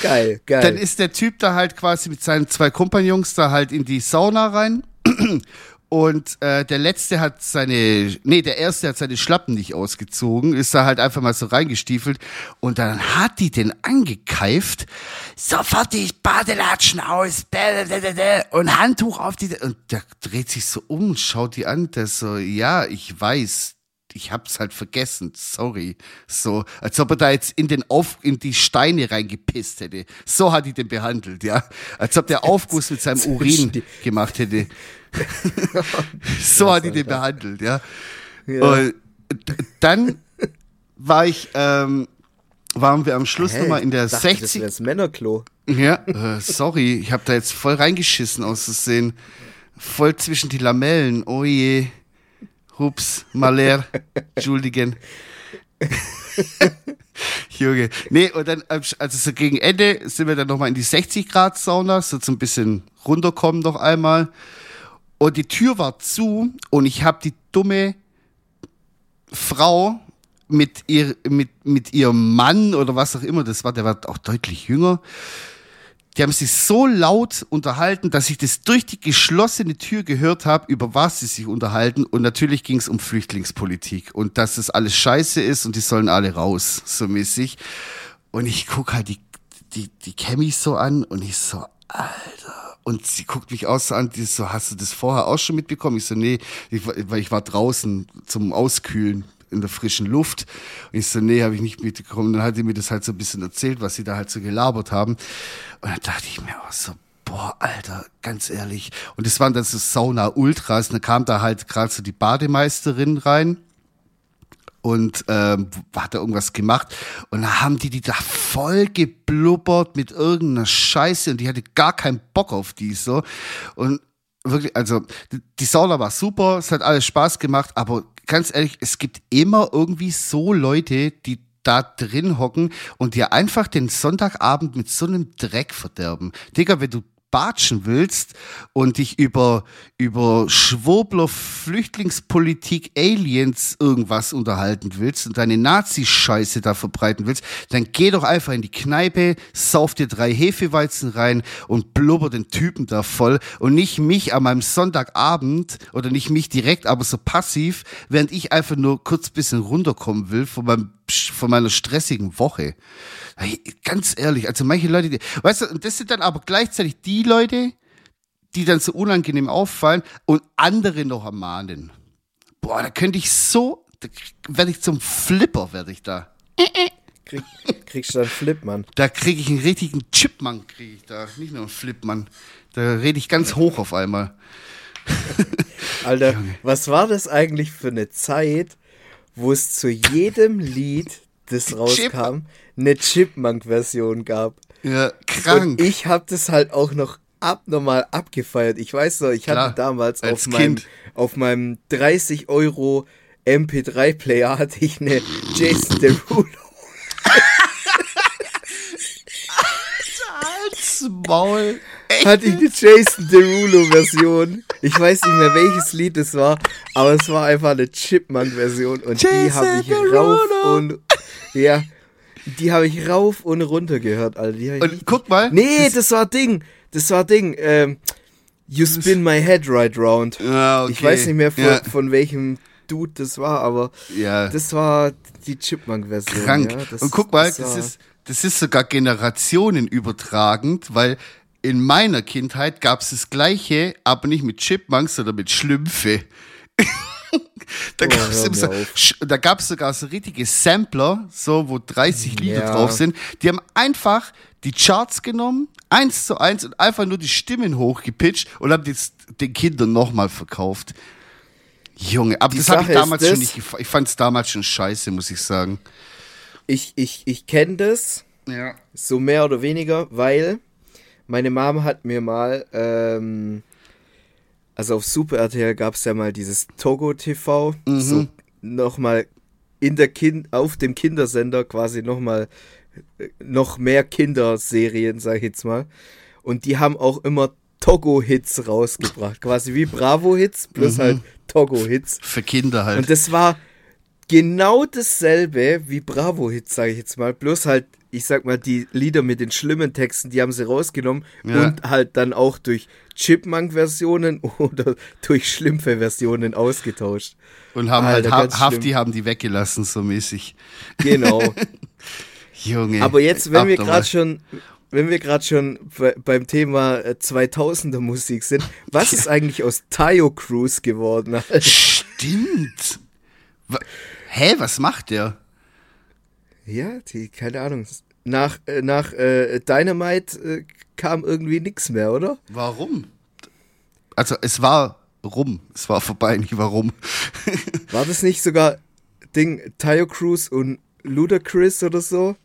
geil, geil. Dann ist der Typ da halt quasi mit seinen zwei Kompagnons da halt in die Sauna rein. Und äh, der letzte hat seine, nee, der erste hat seine Schlappen nicht ausgezogen, ist da halt einfach mal so reingestiefelt und dann hat die den angekeift, sofort die Badelatschen aus und Handtuch auf die und der dreht sich so um und schaut die an, der so, ja, ich weiß, ich hab's halt vergessen, sorry. So, als ob er da jetzt in den Auf, in die Steine reingepisst hätte. So hat die den behandelt, ja. Als ob der Aufguss mit seinem Urin gemacht hätte. so hat die den behandelt, ja. ja. Und dann war ich, ähm, waren wir am Schluss nochmal in der dachte, 60. Das Männerklo. Ja, äh, sorry, ich habe da jetzt voll reingeschissen auszusehen. Voll zwischen die Lamellen. Oh je. Hups, Maler. Entschuldigen. Junge. Nee, und dann, also so gegen Ende sind wir dann nochmal in die 60 Grad Sauna, so ein bisschen runterkommen noch einmal. Und die Tür war zu und ich habe die dumme Frau mit, ihr, mit, mit ihrem Mann oder was auch immer das war, der war auch deutlich jünger, die haben sich so laut unterhalten, dass ich das durch die geschlossene Tür gehört habe, über was sie sich unterhalten. Und natürlich ging es um Flüchtlingspolitik und dass das alles scheiße ist und die sollen alle raus, so mäßig. Und ich guck halt die, die, die Cammy so an und ich so, Alter. Und sie guckt mich auch so an, die so, hast du das vorher auch schon mitbekommen? Ich so, nee, ich, weil ich war draußen zum Auskühlen in der frischen Luft. Und ich so, nee, habe ich nicht mitbekommen. Und dann hat sie mir das halt so ein bisschen erzählt, was sie da halt so gelabert haben. Und dann dachte ich mir auch so, boah, Alter, ganz ehrlich. Und das waren dann so Sauna-Ultras. Und dann kam da halt gerade so die Bademeisterin rein und ähm, hat da irgendwas gemacht und dann haben die die da voll geblubbert mit irgendeiner Scheiße und die hatte gar keinen Bock auf die so und wirklich also die Sauna war super es hat alles Spaß gemacht aber ganz ehrlich, es gibt immer irgendwie so Leute, die da drin hocken und dir einfach den Sonntagabend mit so einem Dreck verderben. Digga, wenn du batschen willst und dich über, über Schwurbler, Flüchtlingspolitik, Aliens irgendwas unterhalten willst und deine Nazi-Scheiße da verbreiten willst, dann geh doch einfach in die Kneipe, sauf dir drei Hefeweizen rein und blubber den Typen da voll und nicht mich an meinem Sonntagabend oder nicht mich direkt, aber so passiv, während ich einfach nur kurz bisschen runterkommen will von meinem von meiner stressigen Woche. Ganz ehrlich, also manche Leute, die, weißt du, und das sind dann aber gleichzeitig die Leute, die dann so unangenehm auffallen und andere noch ermahnen. Boah, da könnte ich so, da werde ich zum Flipper, werde ich da. Krieg, kriegst du einen Flip, Mann? Da kriege ich einen richtigen Chipmann, kriege ich da. Nicht nur einen Flip, Mann. Da rede ich ganz hoch auf einmal. Alter, was war das eigentlich für eine Zeit, wo es zu jedem Lied, das rauskam, eine Chipmunk-Version gab. Ja, krank. Und ich habe das halt auch noch abnormal abgefeiert. Ich weiß noch, ich Klar, hatte damals als auf meinem, auf meinem 30 Euro MP3-Player hatte ich eine Jason Derulo. Als Maul. Hatte ich eine Jason Derulo-Version. Ich weiß nicht mehr, welches Lied es war, aber es war einfach eine Chipmunk-Version und die Jason habe ich Derulo. rauf und ja, die habe ich rauf und runter gehört, Alter. Die Und richtig- guck mal. nee, das, war Ding, das war Ding. Ähm, you spin my head right round. Ja, okay. Ich weiß nicht mehr von, Ja, von welchem Dude das war, aber ja. das war die Chipmunk-Version. krank. Ja, das, und guck mal, das, war- ist, das ist sogar generationenübertragend, weil in meiner Kindheit gab es das Gleiche, aber nicht mit Chipmunks, sondern mit Schlümpfe. da Oh, gab es so, da gab's sogar so richtige Sampler, so wo 30 Lieder Ja. drauf sind. Die haben einfach die Charts genommen, eins zu eins und einfach nur die Stimmen hochgepitcht und haben das den Kindern nochmal verkauft. Junge, aber Die das habe ich damals schon nicht gefallen. Ich fand es damals schon scheiße, muss ich sagen. ich ich, ich kenne das. Ja. So mehr oder weniger, weil meine Mom hat mir mal, ähm, also auf Super RTL gab es ja mal dieses Togo TV, so nochmal in der kind auf dem Kindersender quasi nochmal noch mehr Kinderserien, sag ich jetzt mal. Und die haben auch immer Togo-Hits rausgebracht, quasi wie Bravo-Hits, plus halt Togo-Hits. Für Kinder halt. Und das war genau dasselbe wie Bravo-Hits, sage ich jetzt mal. Bloß halt, ich sag mal, die Lieder mit den schlimmen Texten, die haben sie rausgenommen Ja. und halt dann auch durch Chipmunk-Versionen oder durch Schlümpfe-Versionen ausgetauscht. Und haben Alter, halt ha Hafti haben die weggelassen, so mäßig. Genau. Junge. Aber jetzt, wenn wir gerade schon, wenn wir gerade schon be- beim Thema äh, 2000er Musik sind, was ist eigentlich aus Tayo Cruz geworden? Alter? Stimmt. Hä, was macht der? Ja, die, keine Ahnung. Nach, äh, nach äh, Dynamite äh, kam irgendwie nichts mehr, oder? Warum? Also, es war rum. Es war vorbei, nicht warum. War das nicht sogar Ding Tayo Cruz und Ludacris oder so?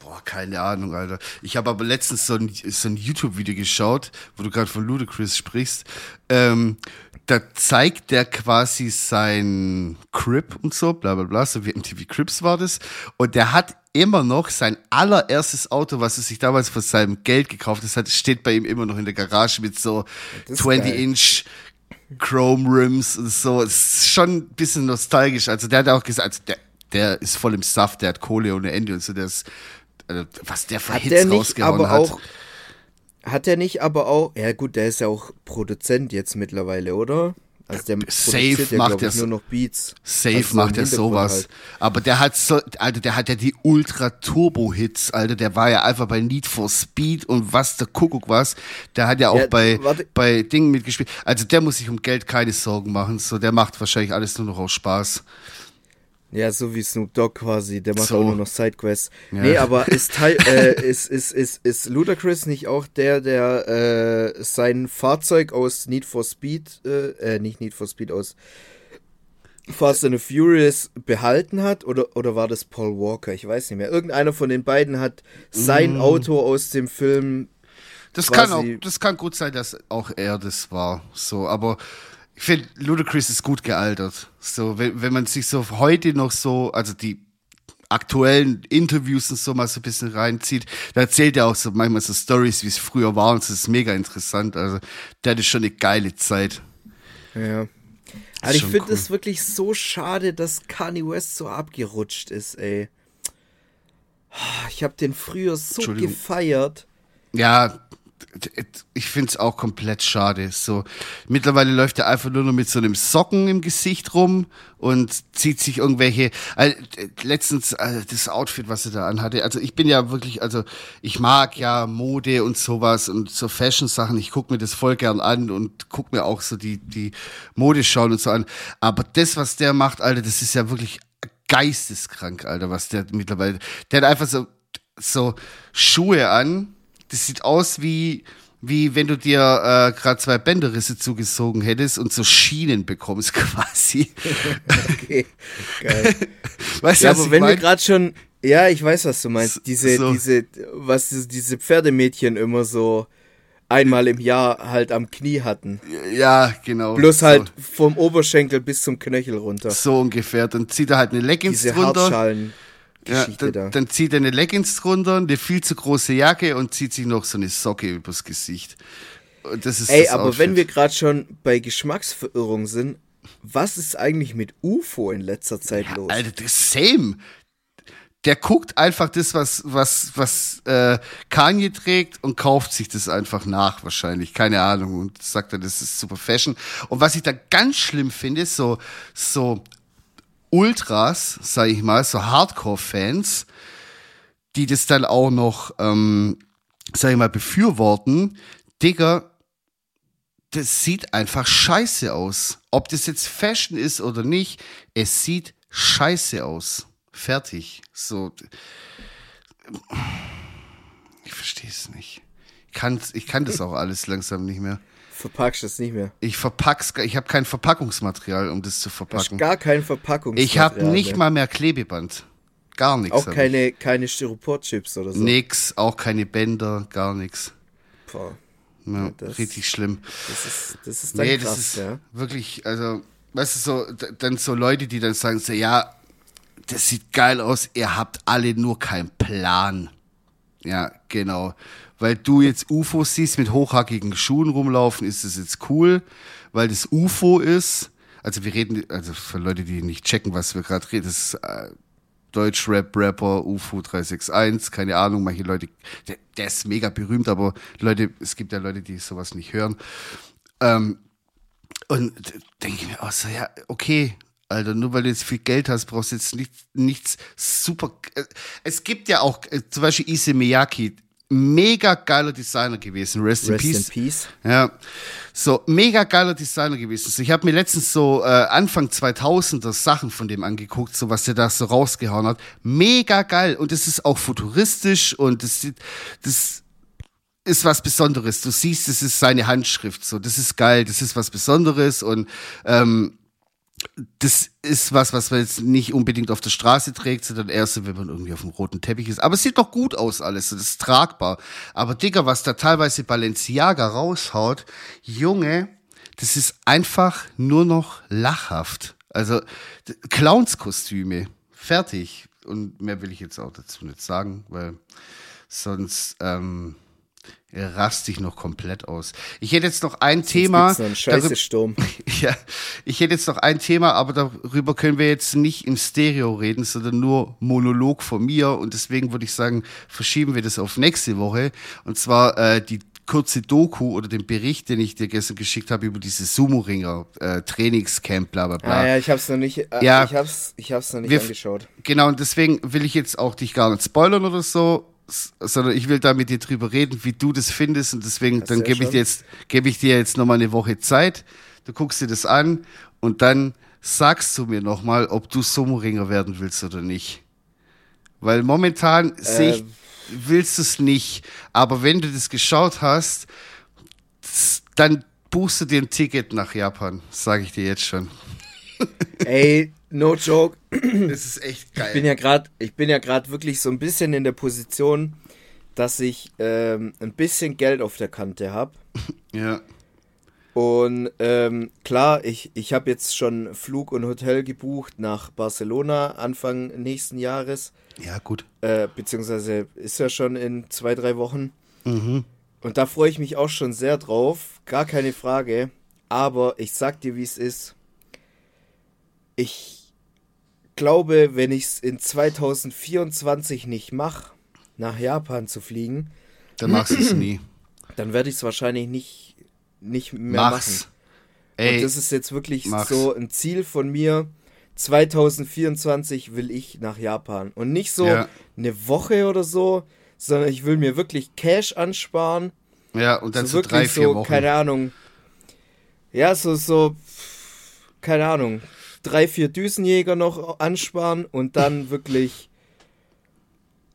Boah, keine Ahnung, Alter. Ich habe aber letztens so ein, so ein YouTube-Video geschaut, wo du gerade von Ludacris sprichst. Ähm, da zeigt der quasi sein Crip und so, bla bla bla, so wie MTV Crips war das. Und der hat immer noch sein allererstes Auto, was er sich damals von seinem Geld gekauft hat, steht bei ihm immer noch in der Garage mit so 20-Inch Chrome Rims und so. Es ist schon ein bisschen nostalgisch. Also der hat auch gesagt, also der, der ist voll im Saft, der hat Kohle ohne Ende und so. Der ist, also was der für Hat Hits der nicht rausgehauen aber hat. auch. Hat der nicht aber auch. Ja, gut, der ist ja auch Produzent jetzt mittlerweile, oder? Also der Safe ja, macht er nur noch Beats. Safe Also so macht er sowas. halt. Aber der hat so, Alter, der hat ja die Ultra-Turbo-Hits, Alter. Der war ja einfach bei Need for Speed und was der Kuckuck was. Der hat ja auch Ja, bei, warte. bei Dingen mitgespielt. Also der muss sich um Geld keine Sorgen machen. So, der macht wahrscheinlich alles nur noch aus Spaß. Ja, so wie Snoop Dogg quasi, der macht So. auch nur noch Sidequests. Ja. Nee, aber ist, äh, ist, ist, ist, ist Ludacris nicht auch der, der äh, sein Fahrzeug aus Need for Speed, äh, äh, nicht Need for Speed, aus Fast and Furious behalten hat? Oder, oder war das Paul Walker? Ich weiß nicht mehr. Irgendeiner von den beiden hat sein Mm. Auto aus dem Film. Das kann auch, das kann gut sein, dass auch er das war. So, aber ich finde, Ludacris ist gut gealtert. So, wenn, wenn man sich so heute noch so, also die aktuellen Interviews und so mal so ein bisschen reinzieht, da erzählt er auch so manchmal so Stories, wie es früher war und das ist mega interessant. Also, der hatte schon eine geile Zeit. Ja. Aber ich finde cool. es wirklich so schade, dass Kanye West so abgerutscht ist, ey. Ich habe den früher so gefeiert. Ja, ich finde es auch komplett schade. So, mittlerweile läuft er einfach nur noch mit so einem Socken im Gesicht rum und zieht sich irgendwelche. Äh, letztens äh, das Outfit, was er da anhatte. Also ich bin ja wirklich, also ich mag ja Mode und sowas und so Fashion-Sachen. Ich gucke mir das voll gern an und guck mir auch so die die Modeschauen und so an. Aber das, was der macht, Alter, das ist ja wirklich geisteskrank, Alter, was der mittlerweile. Der hat einfach so so Schuhe an. Das sieht aus wie, wie wenn du dir äh, gerade zwei Bänderrisse zugezogen hättest und so Schienen bekommst quasi. Okay, geil. Weißt ja, du, was aber wenn wir mein? gerade schon. Ja, ich weiß, was du meinst. So- Diese, so. diese, was diese- Pferdemädchen immer so einmal im Jahr halt am Knie hatten. Ja, genau. Bloß so, halt vom Oberschenkel bis zum Knöchel runter. So ungefähr. Dann zieht er halt eine Leggings Diese drunter. Hartschalen. Ja, Geschichte dann, da. dann zieht er eine Leggings drunter, eine viel zu große Jacke und zieht sich noch so eine Socke übers Gesicht. Das ist Ey, das aber Outfit. wenn wir gerade schon bei Geschmacksverirrung sind, was ist eigentlich mit UFO in letzter Zeit los? Alter, das same. Der guckt einfach das, was, was, was äh, Kanye trägt und kauft sich das einfach nach, wahrscheinlich. Keine Ahnung. Und sagt dann, das ist super Fashion. Und was ich da ganz schlimm finde, so, so Ultras, sag ich mal, so Hardcore-Fans, die das dann auch noch, ähm, sag ich mal, befürworten. Digga, das sieht einfach scheiße aus. Ob das jetzt Fashion ist oder nicht, es sieht scheiße aus. Fertig. So. Ich verstehe es nicht. Ich kann, ich kann das auch alles langsam nicht mehr. Verpackst das nicht mehr. Ich verpack's, ich habe kein Verpackungsmaterial, um das zu Hast verpacken. gar kein Verpackungsmaterial Ich habe nicht mehr. mal mehr Klebeband. Gar nichts. Auch keine, keine Styroporchips oder Ich. so. Nix, auch keine Bänder, gar nichts. Boah, Ja, das- richtig schlimm. das ist, das ist dann Nee, krass, das ist ja. wirklich, also, weißt du, so, dann so Leute, die dann sagen, so, ja, das sieht geil aus, ihr habt alle nur keinen Plan. Ja, genau. Weil du jetzt UFOs siehst mit hochhackigen Schuhen rumlaufen, ist das jetzt cool, weil das UFO ist. Also wir reden, also für Leute, die nicht checken, was wir gerade reden, das ist äh, Deutsch-Rap-Rapper UFO 361, keine Ahnung, manche Leute, der, der ist mega berühmt, aber Leute, es gibt ja Leute, die sowas nicht hören. Ähm, und denke ich mir auch so, ja, okay, Alter, nur weil du jetzt viel Geld hast, brauchst du jetzt nicht, nichts super. äh, Es gibt ja auch äh, zum Beispiel Issey Miyake, mega geiler Designer gewesen, Rest, Rest in in Peace. Peace. Ja, so mega geiler Designer gewesen. So, ich habe mir letztens so äh, Anfang 2000er Sachen von dem angeguckt, so was der da so rausgehauen hat. Mega geil und es ist auch futuristisch und das sieht, das ist was Besonderes. Du siehst, das ist seine Handschrift. So, das ist geil, das ist was Besonderes und ähm, das ist was, was man jetzt nicht unbedingt auf der Straße trägt, sondern erst, wenn man irgendwie auf dem roten Teppich ist. Aber es sieht doch gut aus alles, das ist tragbar. Aber Digga, was da teilweise Balenciaga raushaut, Junge, das ist einfach nur noch lachhaft. Also Clownskostüme, fertig. Und mehr will ich jetzt auch dazu nicht sagen, weil sonst ähm, raste ich noch komplett aus. Ich hätte jetzt noch ein Thema. Gibt's noch einen scheiße Sturm. Ja, ich hätte jetzt noch ein Thema, aber darüber können wir jetzt nicht im Stereo reden, sondern nur Monolog von mir. Und deswegen würde ich sagen, verschieben wir das auf nächste Woche. Und zwar äh, die kurze Doku oder den Bericht, den ich dir gestern geschickt habe über diese Sumo-Ringer, äh, Trainingscamp, bla bla bla. Ah, ja, ich hab's noch nicht, äh, Ja. ich hab's, ich hab's noch nicht Wir- angeschaut. Genau, und deswegen will ich jetzt auch dich gar nicht spoilern oder so, sondern ich will da mit dir drüber reden, wie du das findest. Und deswegen, Hast dann gebe ich dir jetzt, gebe ich dir jetzt nochmal eine Woche Zeit. Du guckst dir das an und dann sagst du mir nochmal, ob du Sumo-Ringer werden willst oder nicht. Weil momentan sehe ich, Ähm. willst du es nicht. Aber wenn du das geschaut hast, dann buchst du dir ein Ticket nach Japan, sage ich dir jetzt schon. Ey, no joke. Das ist echt geil. Ich bin ja gerade, ich bin ja gerade wirklich so ein bisschen in der Position, dass ich ähm, ein bisschen Geld auf der Kante habe. ja. Und ähm, klar, ich, ich habe jetzt schon Flug und Hotel gebucht nach Barcelona Anfang nächsten Jahres. Ja, gut. Äh, beziehungsweise ist ja schon in zwei, drei Wochen. Mhm. Und da freue ich mich auch schon sehr drauf. Gar keine Frage. Aber ich sag dir, wie es ist. Ich glaube, wenn ich es in 2024 nicht mache, nach Japan zu fliegen, Dann machst du es nie. dann werde ich es wahrscheinlich nicht, nicht mehr Mach's. machen. Ey, Und das ist jetzt wirklich mach's. so ein Ziel von mir. 2024 will ich nach Japan. Und nicht so Ja. eine Woche oder so, sondern ich will mir wirklich Cash ansparen. ja, und dann so so, wirklich drei, vier so, Wochen. keine Ahnung. Ja, so, so, keine Ahnung. Drei, vier Düsenjäger noch ansparen und dann wirklich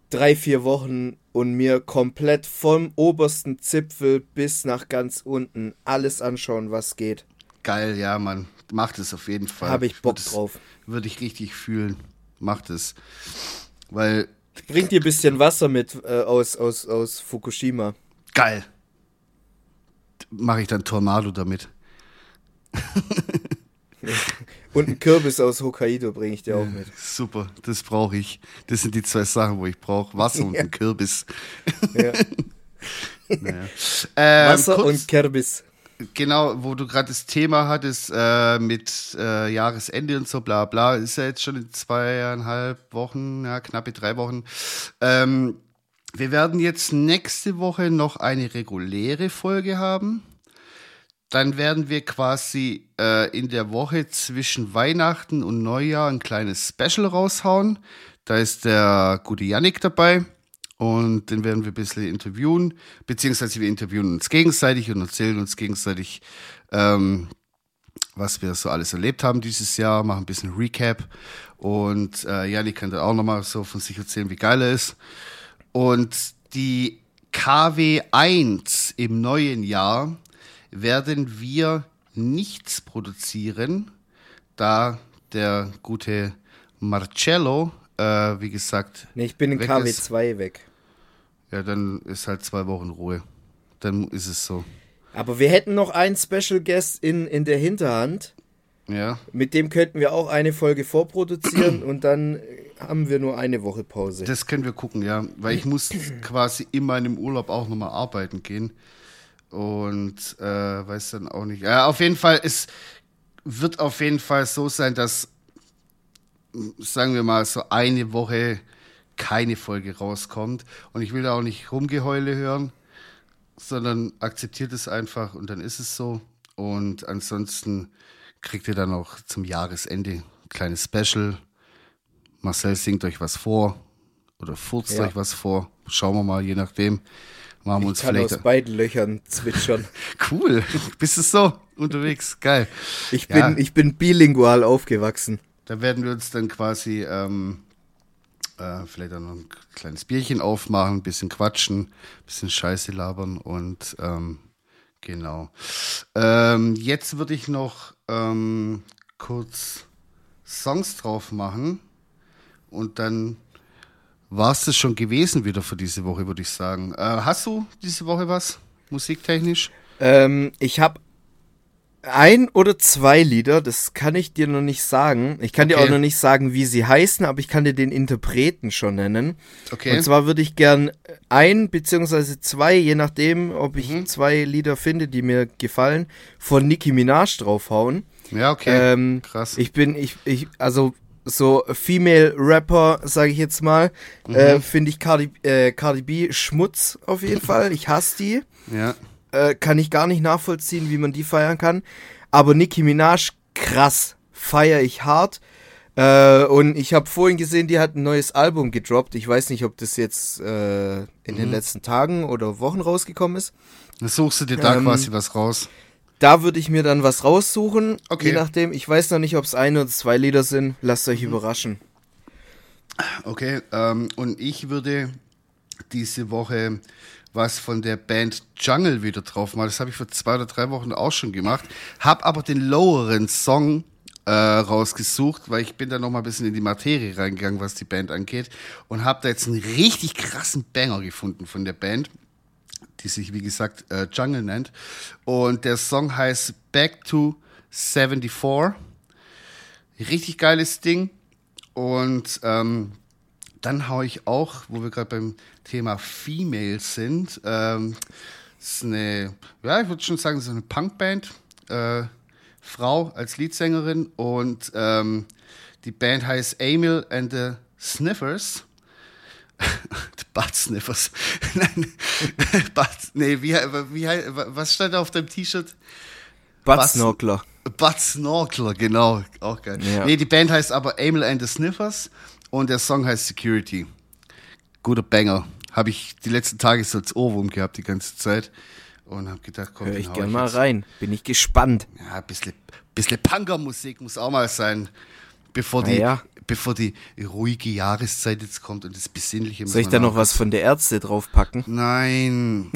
drei, vier Wochen und mir komplett vom obersten Zipfel bis nach ganz unten alles anschauen, was geht. Geil, ja, Mann. Macht es auf jeden Fall. Habe ich Bock es- drauf. Würde ich richtig fühlen. Macht es. Weil, Bring dir ein bisschen Wasser mit äh, aus, aus, aus Fukushima. geil. Mache ich dann Tornado damit. Und einen Kürbis aus Hokkaido bringe ich dir auch mit. Super, das brauche ich. Das sind die zwei Sachen, wo ich brauche. Wasser und ein Kürbis. Ja. Naja. Ähm, Wasser kurz- und Kürbis. genau, wo du gerade das Thema hattest äh, mit äh, Jahresende und so, bla bla, ist ja jetzt schon in zweieinhalb Wochen, ja, knappe drei Wochen. Ähm, wir werden jetzt nächste Woche noch eine reguläre Folge haben. Dann werden wir quasi äh, in der Woche zwischen Weihnachten und Neujahr ein kleines Special raushauen. Da ist der gute Yannick dabei und den werden wir ein bisschen interviewen, beziehungsweise wir interviewen uns gegenseitig und erzählen uns gegenseitig, ähm, was wir so alles erlebt haben dieses Jahr, machen ein bisschen Recap und äh, Yannick kann dann auch nochmal so von sich erzählen, wie geil er ist. Und die KW1 im neuen Jahr werden wir nichts produzieren, da der gute Marcello, äh, wie gesagt, Nee, ich bin in weg ist. KW2 weg. Ja, dann ist halt zwei Wochen Ruhe. Dann ist es so. Aber wir hätten noch einen Special Guest in, in der Hinterhand. Ja, Mit dem könnten wir auch eine Folge vorproduzieren und dann haben wir nur eine Woche Pause. das können wir gucken, ja. Weil ich muss quasi in meinem Urlaub auch nochmal arbeiten gehen. Und äh, weiß dann auch nicht. Ja, auf jeden Fall, es wird auf jeden Fall so sein, dass, sagen wir mal, so eine Woche keine Folge rauskommt. Und ich will da auch nicht Rumgeheule hören, sondern akzeptiert es einfach und dann ist es so. Und ansonsten kriegt ihr dann auch zum Jahresende ein kleines Special. Marcel singt euch was vor oder furzt Ja. euch was vor. Schauen wir mal, je nachdem. Machen wir ich uns kann vielleicht. aus beiden Löchern zwitschern. Cool. Bist du so unterwegs? Geil. Ich Ja. bin, ich bin bilingual aufgewachsen. Da werden wir uns dann quasi ähm, äh, vielleicht dann noch ein kleines Bierchen aufmachen, ein bisschen quatschen, ein bisschen Scheiße labern und ähm, genau. Ähm, jetzt würde ich noch ähm, kurz Songs drauf machen. Und dann war es das schon gewesen wieder für diese Woche, würde ich sagen. Äh, hast du diese Woche was musiktechnisch? Ähm, ich habe ein oder zwei Lieder, das kann ich dir noch nicht sagen. Ich kann dir Okay. auch noch nicht sagen, wie sie heißen, aber ich kann dir den Interpreten schon nennen. Okay. Und zwar würde ich gern ein beziehungsweise zwei, je nachdem, ob ich Mhm. zwei Lieder finde, die mir gefallen, von Nicki Minaj draufhauen. ja, okay. Ähm, Krass. Ich bin, ich, ich, also so Female Rapper, sage ich jetzt mal, äh, Mhm. finde ich Cardi, äh, Cardi B Schmutz auf jeden Fall. Ich hasse die. ja. Äh, kann ich gar nicht nachvollziehen, wie man die feiern kann. Aber Nicki Minaj, krass, feiere ich hart. Äh, und ich habe vorhin gesehen, die hat ein neues Album gedroppt. Ich weiß nicht, ob das jetzt äh, in Mhm. den letzten Tagen oder Wochen rausgekommen ist. Dann suchst du dir da Ähm, quasi was raus. Da würde ich mir dann was raussuchen. Okay. Je nachdem. Ich weiß noch nicht, ob es ein oder zwei Lieder sind. Lasst Mhm. euch überraschen. Okay, ähm, und ich würde diese Woche was von der Band Jungle wieder drauf machen. Das habe ich vor zwei oder drei Wochen auch schon gemacht. Hab aber den loweren Song äh, rausgesucht, weil ich bin da noch mal ein bisschen in die Materie reingegangen, was die Band angeht. Und habe da jetzt einen richtig krassen Banger gefunden von der Band, die sich, wie gesagt, äh, Jungle nennt. Und der Song heißt Back to 74. Richtig geiles Ding. Und ähm, dann hau ich auch, wo wir gerade beim Thema Female sind, ähm, ist eine, ja, ich würde schon sagen, so eine Punkband, äh, Frau als Leadsängerin und ähm, die Band heißt Emil and the Sniffers. Butt Sniffers. Nein, Butt, nee, wie, wie, was stand da auf deinem T-Shirt? Buttsnorkler. Bud Snorkler, genau, auch geil. Ja. Nee, die Band heißt aber Amel and the Sniffers und der Song heißt Security. Guter Banger. Habe ich die letzten Tage so als Ohrwurm gehabt die ganze Zeit und habe gedacht, komm, Hör ich hau gern mal jetzt. rein. Bin ich gespannt. Ja, ein bisschen, bisschen Punker-Musik muss auch mal sein, bevor die, ja. Bevor die ruhige Jahreszeit jetzt kommt und das Besinnliche. Soll ich da noch was von der Ärzte draufpacken? Nein.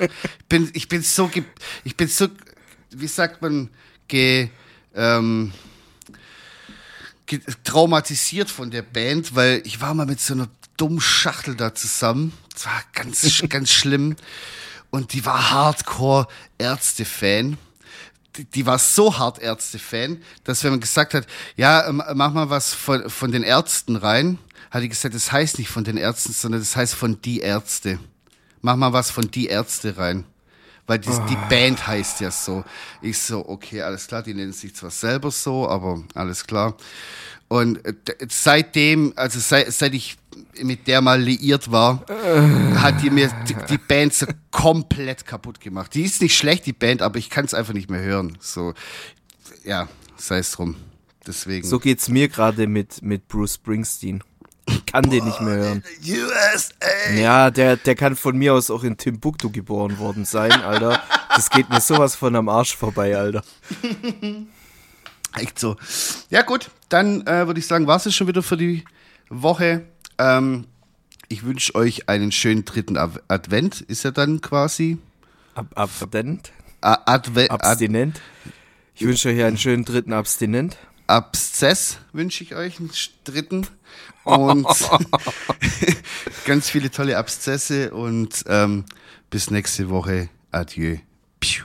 Ich, bin, ich bin so, ge, ich bin so, wie sagt man, ge, ähm, ge, traumatisiert von der Band, weil ich war mal mit so einer dummen Schachtel da zusammen. Das war ganz, ganz schlimm. Und die war Hardcore-Ärzte-Fan. Die, die war so hart Ärzte-Fan, dass wenn man gesagt hat, ja, ähm, mach mal was von, von den Ärzten rein, hat die gesagt, das heißt nicht von den Ärzten, sondern das heißt von die Ärzte. Mach mal was von die Ärzte rein. Weil die, die Band heißt ja so. Ich so, okay, alles klar, die nennen sich zwar selber so, aber alles klar. Und äh, seitdem, also seit, seit ich mit der mal liiert war, hat die mir die, die Band so komplett kaputt gemacht. Die ist nicht schlecht, die Band, aber ich kann es einfach nicht mehr hören. So, ja, sei es drum. Deswegen. So geht's mir gerade mit, mit Bruce Springsteen. Ich kann den nicht mehr hören. USA! Ja, der, der kann von mir aus auch in Timbuktu geboren worden sein, Alter. Das geht mir sowas von am Arsch vorbei, Alter. Echt so. Ja, gut, dann äh, würde ich sagen, war es schon wieder für die Woche. Ähm, ich wünsche euch einen schönen dritten Ad- Advent, ist ja dann quasi. Ab, abstinent? Adve Ad Abstinent? Ich wünsche euch einen schönen dritten Abstinent. Abszess wünsche ich euch, einen dritten. Und ganz viele tolle Abszesse und ähm, bis nächste Woche. Adieu. Piu.